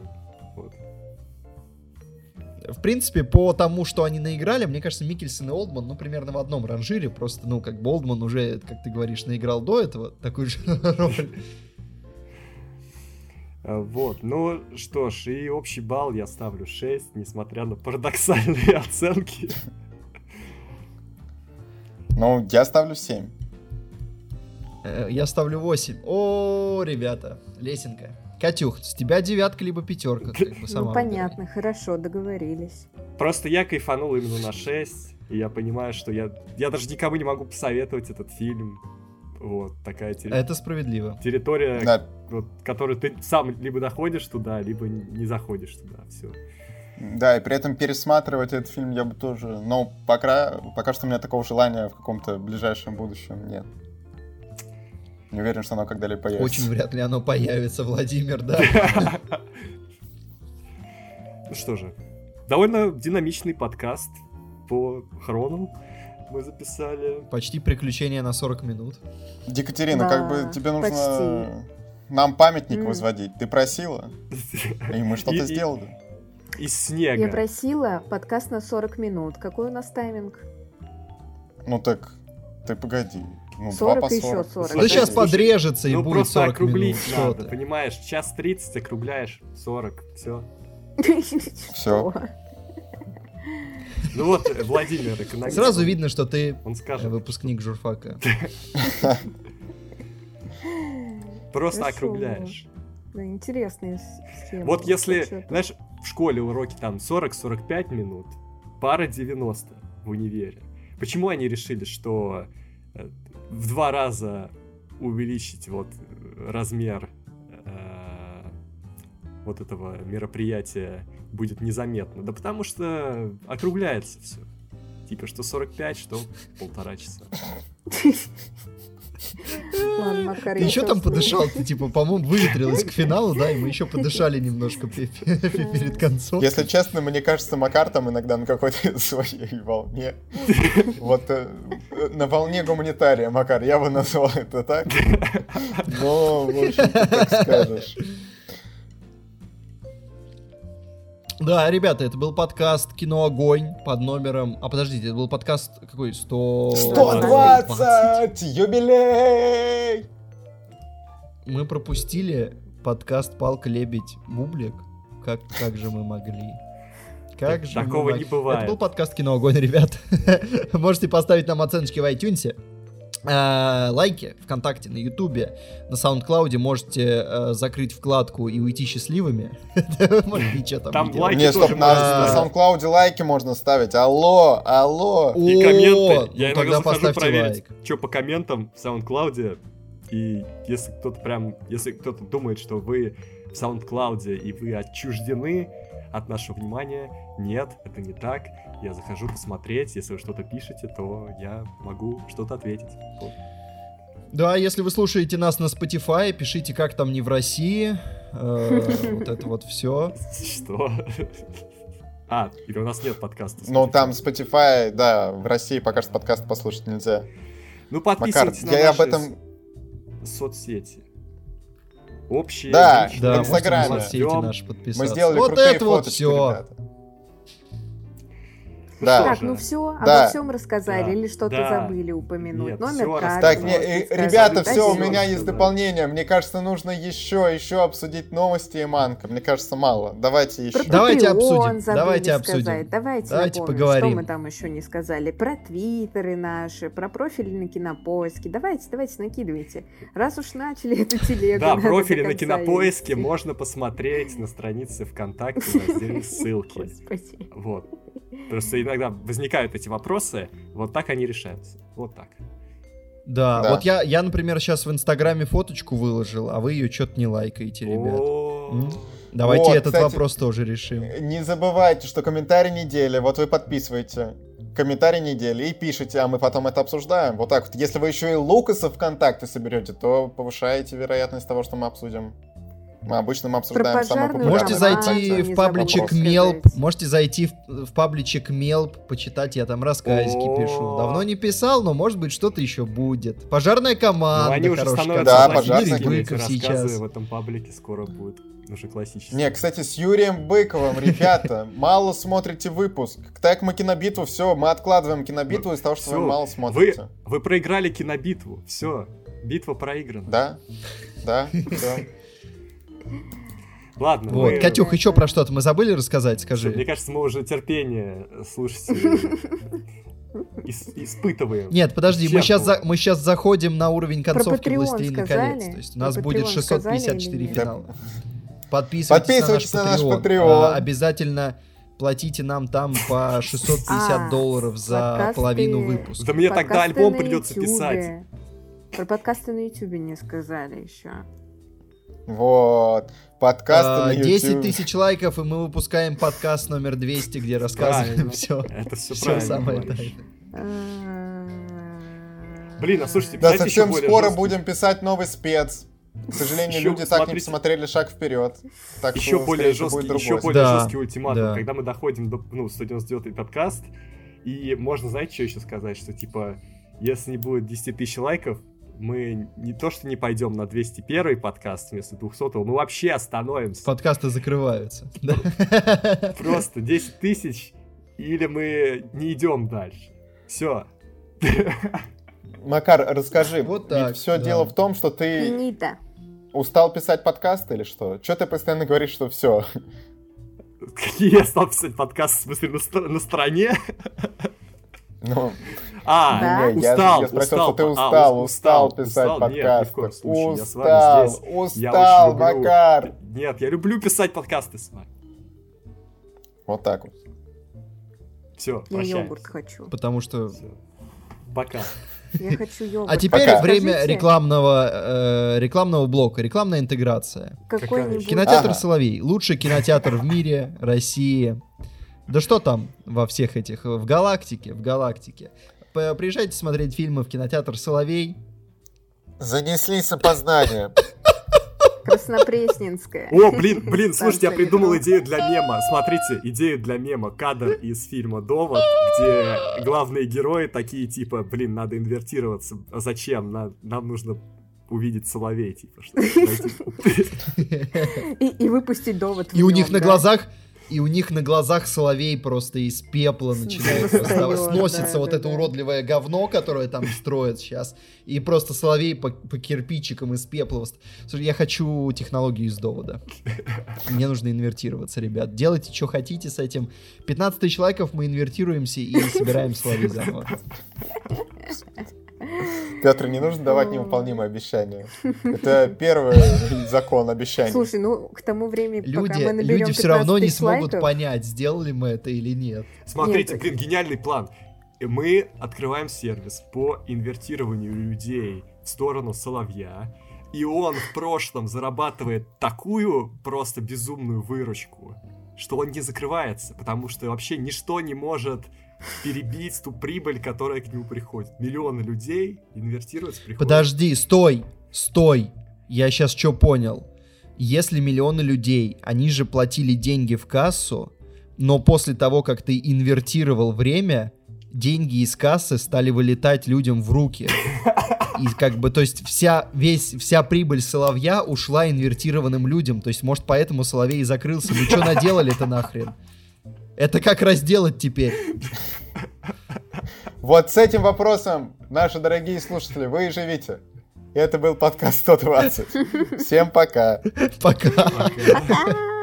В принципе, по тому, что они наиграли, мне кажется, Микельсон и Олдман, ну, примерно в одном ранжире. Просто, ну, как бы Олдман уже, как ты говоришь, наиграл до этого такую же роль.
А, Вот, ну что ж, и общий балл я ставлю 6, несмотря на парадоксальные оценки.
Ну, я ставлю 7.
Э, Я ставлю 8. О, ребята, лесенка. Катюх, с тебя девятка либо пятерка, как бы сама
Ну,
выбирай.
понятно, хорошо, договорились.
Просто я кайфанул именно на 6, и я понимаю, что я, я даже никому не могу посоветовать этот фильм. Вот, такая терри-
Это справедливо.
территория,
Да,
вот, которую ты сам либо доходишь туда, либо не заходишь туда, все.
да, и при этом пересматривать этот фильм я бы тоже... Но пока, пока что у меня такого желания в каком-то ближайшем будущем нет. Не уверен, что оно когда-либо появится.
Очень вряд ли оно появится, Владимир, да.
Ну что же, довольно динамичный подкаст по хронам мы записали.
Почти приключение на 40 минут.
Екатерина,
Да,
как бы тебе нужно
почти.
нам памятник возводить. Ты просила, и мы что-то сделали.
Из снега.
Я просила подкаст на 40 минут. Какой у нас тайминг?
Ну так, ты погоди. Ну,
40
2 по
и еще
40.
40.
Да сейчас подрежется и
ну
будет
просто
40
округлить
минут.
Надо,
ты?
понимаешь? Час 30 округляешь, 40, все.
Всё.
Ну вот, Владимир, экономист.
Сразу видно, что ты
Он скажет,
выпускник журфака.
просто округляешь.
Да, интересные схемы.
Вот если, знаешь, в школе уроки там 40-45 минут, пара 90 в универе. Почему они решили, что э, в два раза увеличить вот э, размер э, вот этого мероприятия будет незаметно? Да потому что округляется все. Типа, что 45, что полтора часа.
Еще там подышал, ты типа, по-моему, выветрилась к финалу, да, и мы еще подышали немножко пе- пе- перед концом.
Если честно, мне кажется, Макар там иногда на какой-то своей волне. Вот э, на волне гуманитария, Макар, я бы назвал это так. Но, в общем, так скажешь.
Да, ребята, это был подкаст «Кино Огонь» под номером... А, подождите, это был подкаст какой? 100...
120! Юбилей!
Мы пропустили подкаст «Палка, лебедь, бублик». Как, как же мы могли? Как же мы
Такого
могли?
не бывает.
Это был подкаст «Кино Огонь», ребят. Можете поставить нам оценочки в iTunes. Э, Лайки ВКонтакте, на Ютубе, на Саундклауде можете э, закрыть вкладку и уйти счастливыми. Там
лайки
Не, стоп,
тоже
на, SoundCloud лайки можно ставить. Алло, алло.
И комменты. Я
ну
иногда
тогда
захожу
поставьте
проверить,
лайк.
что по комментам в SoundCloud. И если кто-то прям, если кто-то думает, что вы в SoundCloud и вы отчуждены от нашего внимания, нет, это не так. Я захожу посмотреть, если вы что-то пишете, то я могу что-то ответить. Вот.
Да, если вы слушаете нас на Spotify, пишите, как там не в России. Э, Вот это вот все.
Что? А, или у нас нет подкаста?
Ну, там Spotify, да, в России пока что подкаст послушать нельзя.
Ну,
Макар,
подписывайтесь на
я об
наши
этом...
с- соцсети. Общие,
Да,
личные.
Да,
в Инстаграме. Мы сделали
вот
крутые
это вот
фоточки,
все.
ребята.
Ну
Да.
что
Так, ну все,
Да.
обо всем рассказали
Да.
или что-то
Да.
забыли упомянуть.
Нет,
Номер
всё
карты.
Так, не, э,
сказать.
ребята,
Да,
все, у меня есть
да.
дополнение. Мне кажется, нужно еще, еще обсудить новости и манка. Мне кажется, мало. Давайте еще.
Про
Давайте обсудим, давайте
сказать.
обсудим.
Давайте,
Давайте
напомним,
поговорим.
что мы там еще не сказали. Про твиттеры наши, про профили на кинопоиске. Давайте, давайте, накидывайте. Раз уж начали эту телегу.
Да, профили на кинопоиске можно посмотреть на странице ВКонтакте в разделе ссылки.
Господи.
Вот. Просто иногда возникают эти вопросы, вот так они решаются. Вот так.
Да,
Да.
вот я, я, например, сейчас в Инстаграме фоточку выложил, а вы ее что-то не лайкаете, ребят. Давайте
Вот,
этот
кстати,
вопрос тоже решим.
Не забывайте, что комментарий недели. Вот вы подписываете комментарий недели и пишите, а мы потом это обсуждаем. Вот так вот. Если вы еще и Лукаса ВКонтакте соберете, то повышаете вероятность того, что мы обсудим. Мы обычно мы обсуждаем самые популярные
Можете зайти в пабличек Мелп, можете зайти в, в пабличек Мелп, почитать, я там рассказики пишу. Давно не писал, но может быть что-то еще будет. Пожарная команда,
Ну, они уже становятся
Да, пожарная
рассказы
сейчас.
в этом паблике скоро будут уже классические.
Не, кстати, с Юрием Быковым, ребята, мало смотрите выпуск. Так мы кинобитву, все, мы откладываем кинобитву из-за того, что вы мало смотрите.
вы проиграли кинобитву. Все. Битва проиграна.
Да? Да? Да.
Ладно,
Вот,
мы-
Катюх, еще про что-то мы забыли рассказать,
Мне
скажи.
кажется, мы уже терпение слушателей ис- испытываем.
Нет, подожди, мы сейчас,
Исчерпываем.
мы сейчас заходим на уровень концовки «Властелина колец». То есть у нас будет
Patreon
654
сказали или нет?
финала. Подписывайтесь,
Подписывайтесь
на
на
наш. Patreon. А, Обязательно платите нам там по 650
А,
долларов за половину выпуска.
Да мне тогда альбом придется писать.
Про подкасты на Ютубе не сказали еще.
Вот. Подкасты
А,
на
10
YouTube.
тысяч лайков, и мы выпускаем подкаст номер 200, где рассказываем все.
Это все
Все самое тайное.
Блин, а слушайте,
Да, совсем скоро будем писать новый спец. К сожалению,
Еще
люди так не посмотрели шаг вперед. Так
еще
что,
более жесткий,
будет
еще более
Да,
жесткий ультиматум,
да.
когда мы доходим до ну 199 подкаст, и можно, знаете, что еще сказать, что типа, если не будет 10 тысяч лайков, мы не то что не пойдем на 201 подкаст вместо 200, мы вообще остановимся.
Подкасты закрываются.
Просто 10 тысяч, или мы не идем дальше. Все.
Макар, расскажи.
Вот так,
все
да.
дело в том, что ты
Финита.
устал писать подкасты или что? Че ты постоянно говоришь, что все?
Какие я стал писать подкаст, в смысле, на, на стороне?
Ну,
А,
Да.
не, я,
устал,
я спросил,
устал,
что ты
а,
устал,
ус-
устал
устал,
писать
устал. Нет,
подкасты.
коем случае, я с вами
устал,
здесь. Я
устал,
очень люблю-
Макар.
Нет, я люблю писать подкасты с вами.
Вот так вот.
Все,
Я йогурт хочу.
Потому что...
Пока.
Я хочу йогурт.
А теперь
Пока.
время
Скажите,
рекламного, э, рекламного блока, рекламная интеграция.
Какой-нибудь...
Кинотеатр
Ага.
Соловей. Лучший кинотеатр в мире, России. Да что там во всех этих, в галактике, в галактике. Приезжайте смотреть фильмы в кинотеатр Соловей.
Занеслись опоздания.
Краснопресненская.
О, блин, блин, слушайте, я придумал идею для мема. Смотрите, идею для мема. Кадр из фильма «Довод», где главные герои такие, типа, блин, надо инвертироваться. А зачем? На- Нам нужно увидеть соловей, типа, что
И, и выпустить довод
И у них на глазах, и у них на глазах Соловей просто из пепла начинает восставать. Сносится
да,
вот
да,
это
да.
уродливое говно, которое там строят сейчас. И просто Соловей по, по кирпичикам из пепла. Слушай, я хочу технологию из довода. Мне нужно инвертироваться, ребят. Делайте, что хотите с этим. 15 тысяч лайков мы инвертируемся и собираем Соловей заново.
Петр, не нужно давать невыполнимые обещания. Это первый закон обещаний.
Слушай, ну к тому времени, пока
Люди,
мы наберем
люди все равно
15
не смогут
лайков,
понять, сделали мы это или нет.
Смотрите,
Нет.
блин, гениальный план. Мы открываем сервис по инвертированию людей в сторону соловья. И он в прошлом зарабатывает такую просто безумную выручку, что он не закрывается, потому что вообще ничто не может перебить ту прибыль, которая к нему приходит. Миллионы людей инвестировать приходят.
Подожди, стой, стой. Я сейчас что понял? Если миллионы людей, они же платили деньги в кассу, но после того, как ты инвертировал время, деньги из кассы стали вылетать людям в руки. И как бы, то есть вся, весь, вся прибыль Соловья ушла инвертированным людям. То есть, может, поэтому Соловей и закрылся. Вы что наделали-то нахрен? Это как разделать теперь?
Вот с этим вопросом, наши дорогие слушатели, вы и живите. Это был подкаст 120. Всем пока.
Пока.
Пока.
Пока!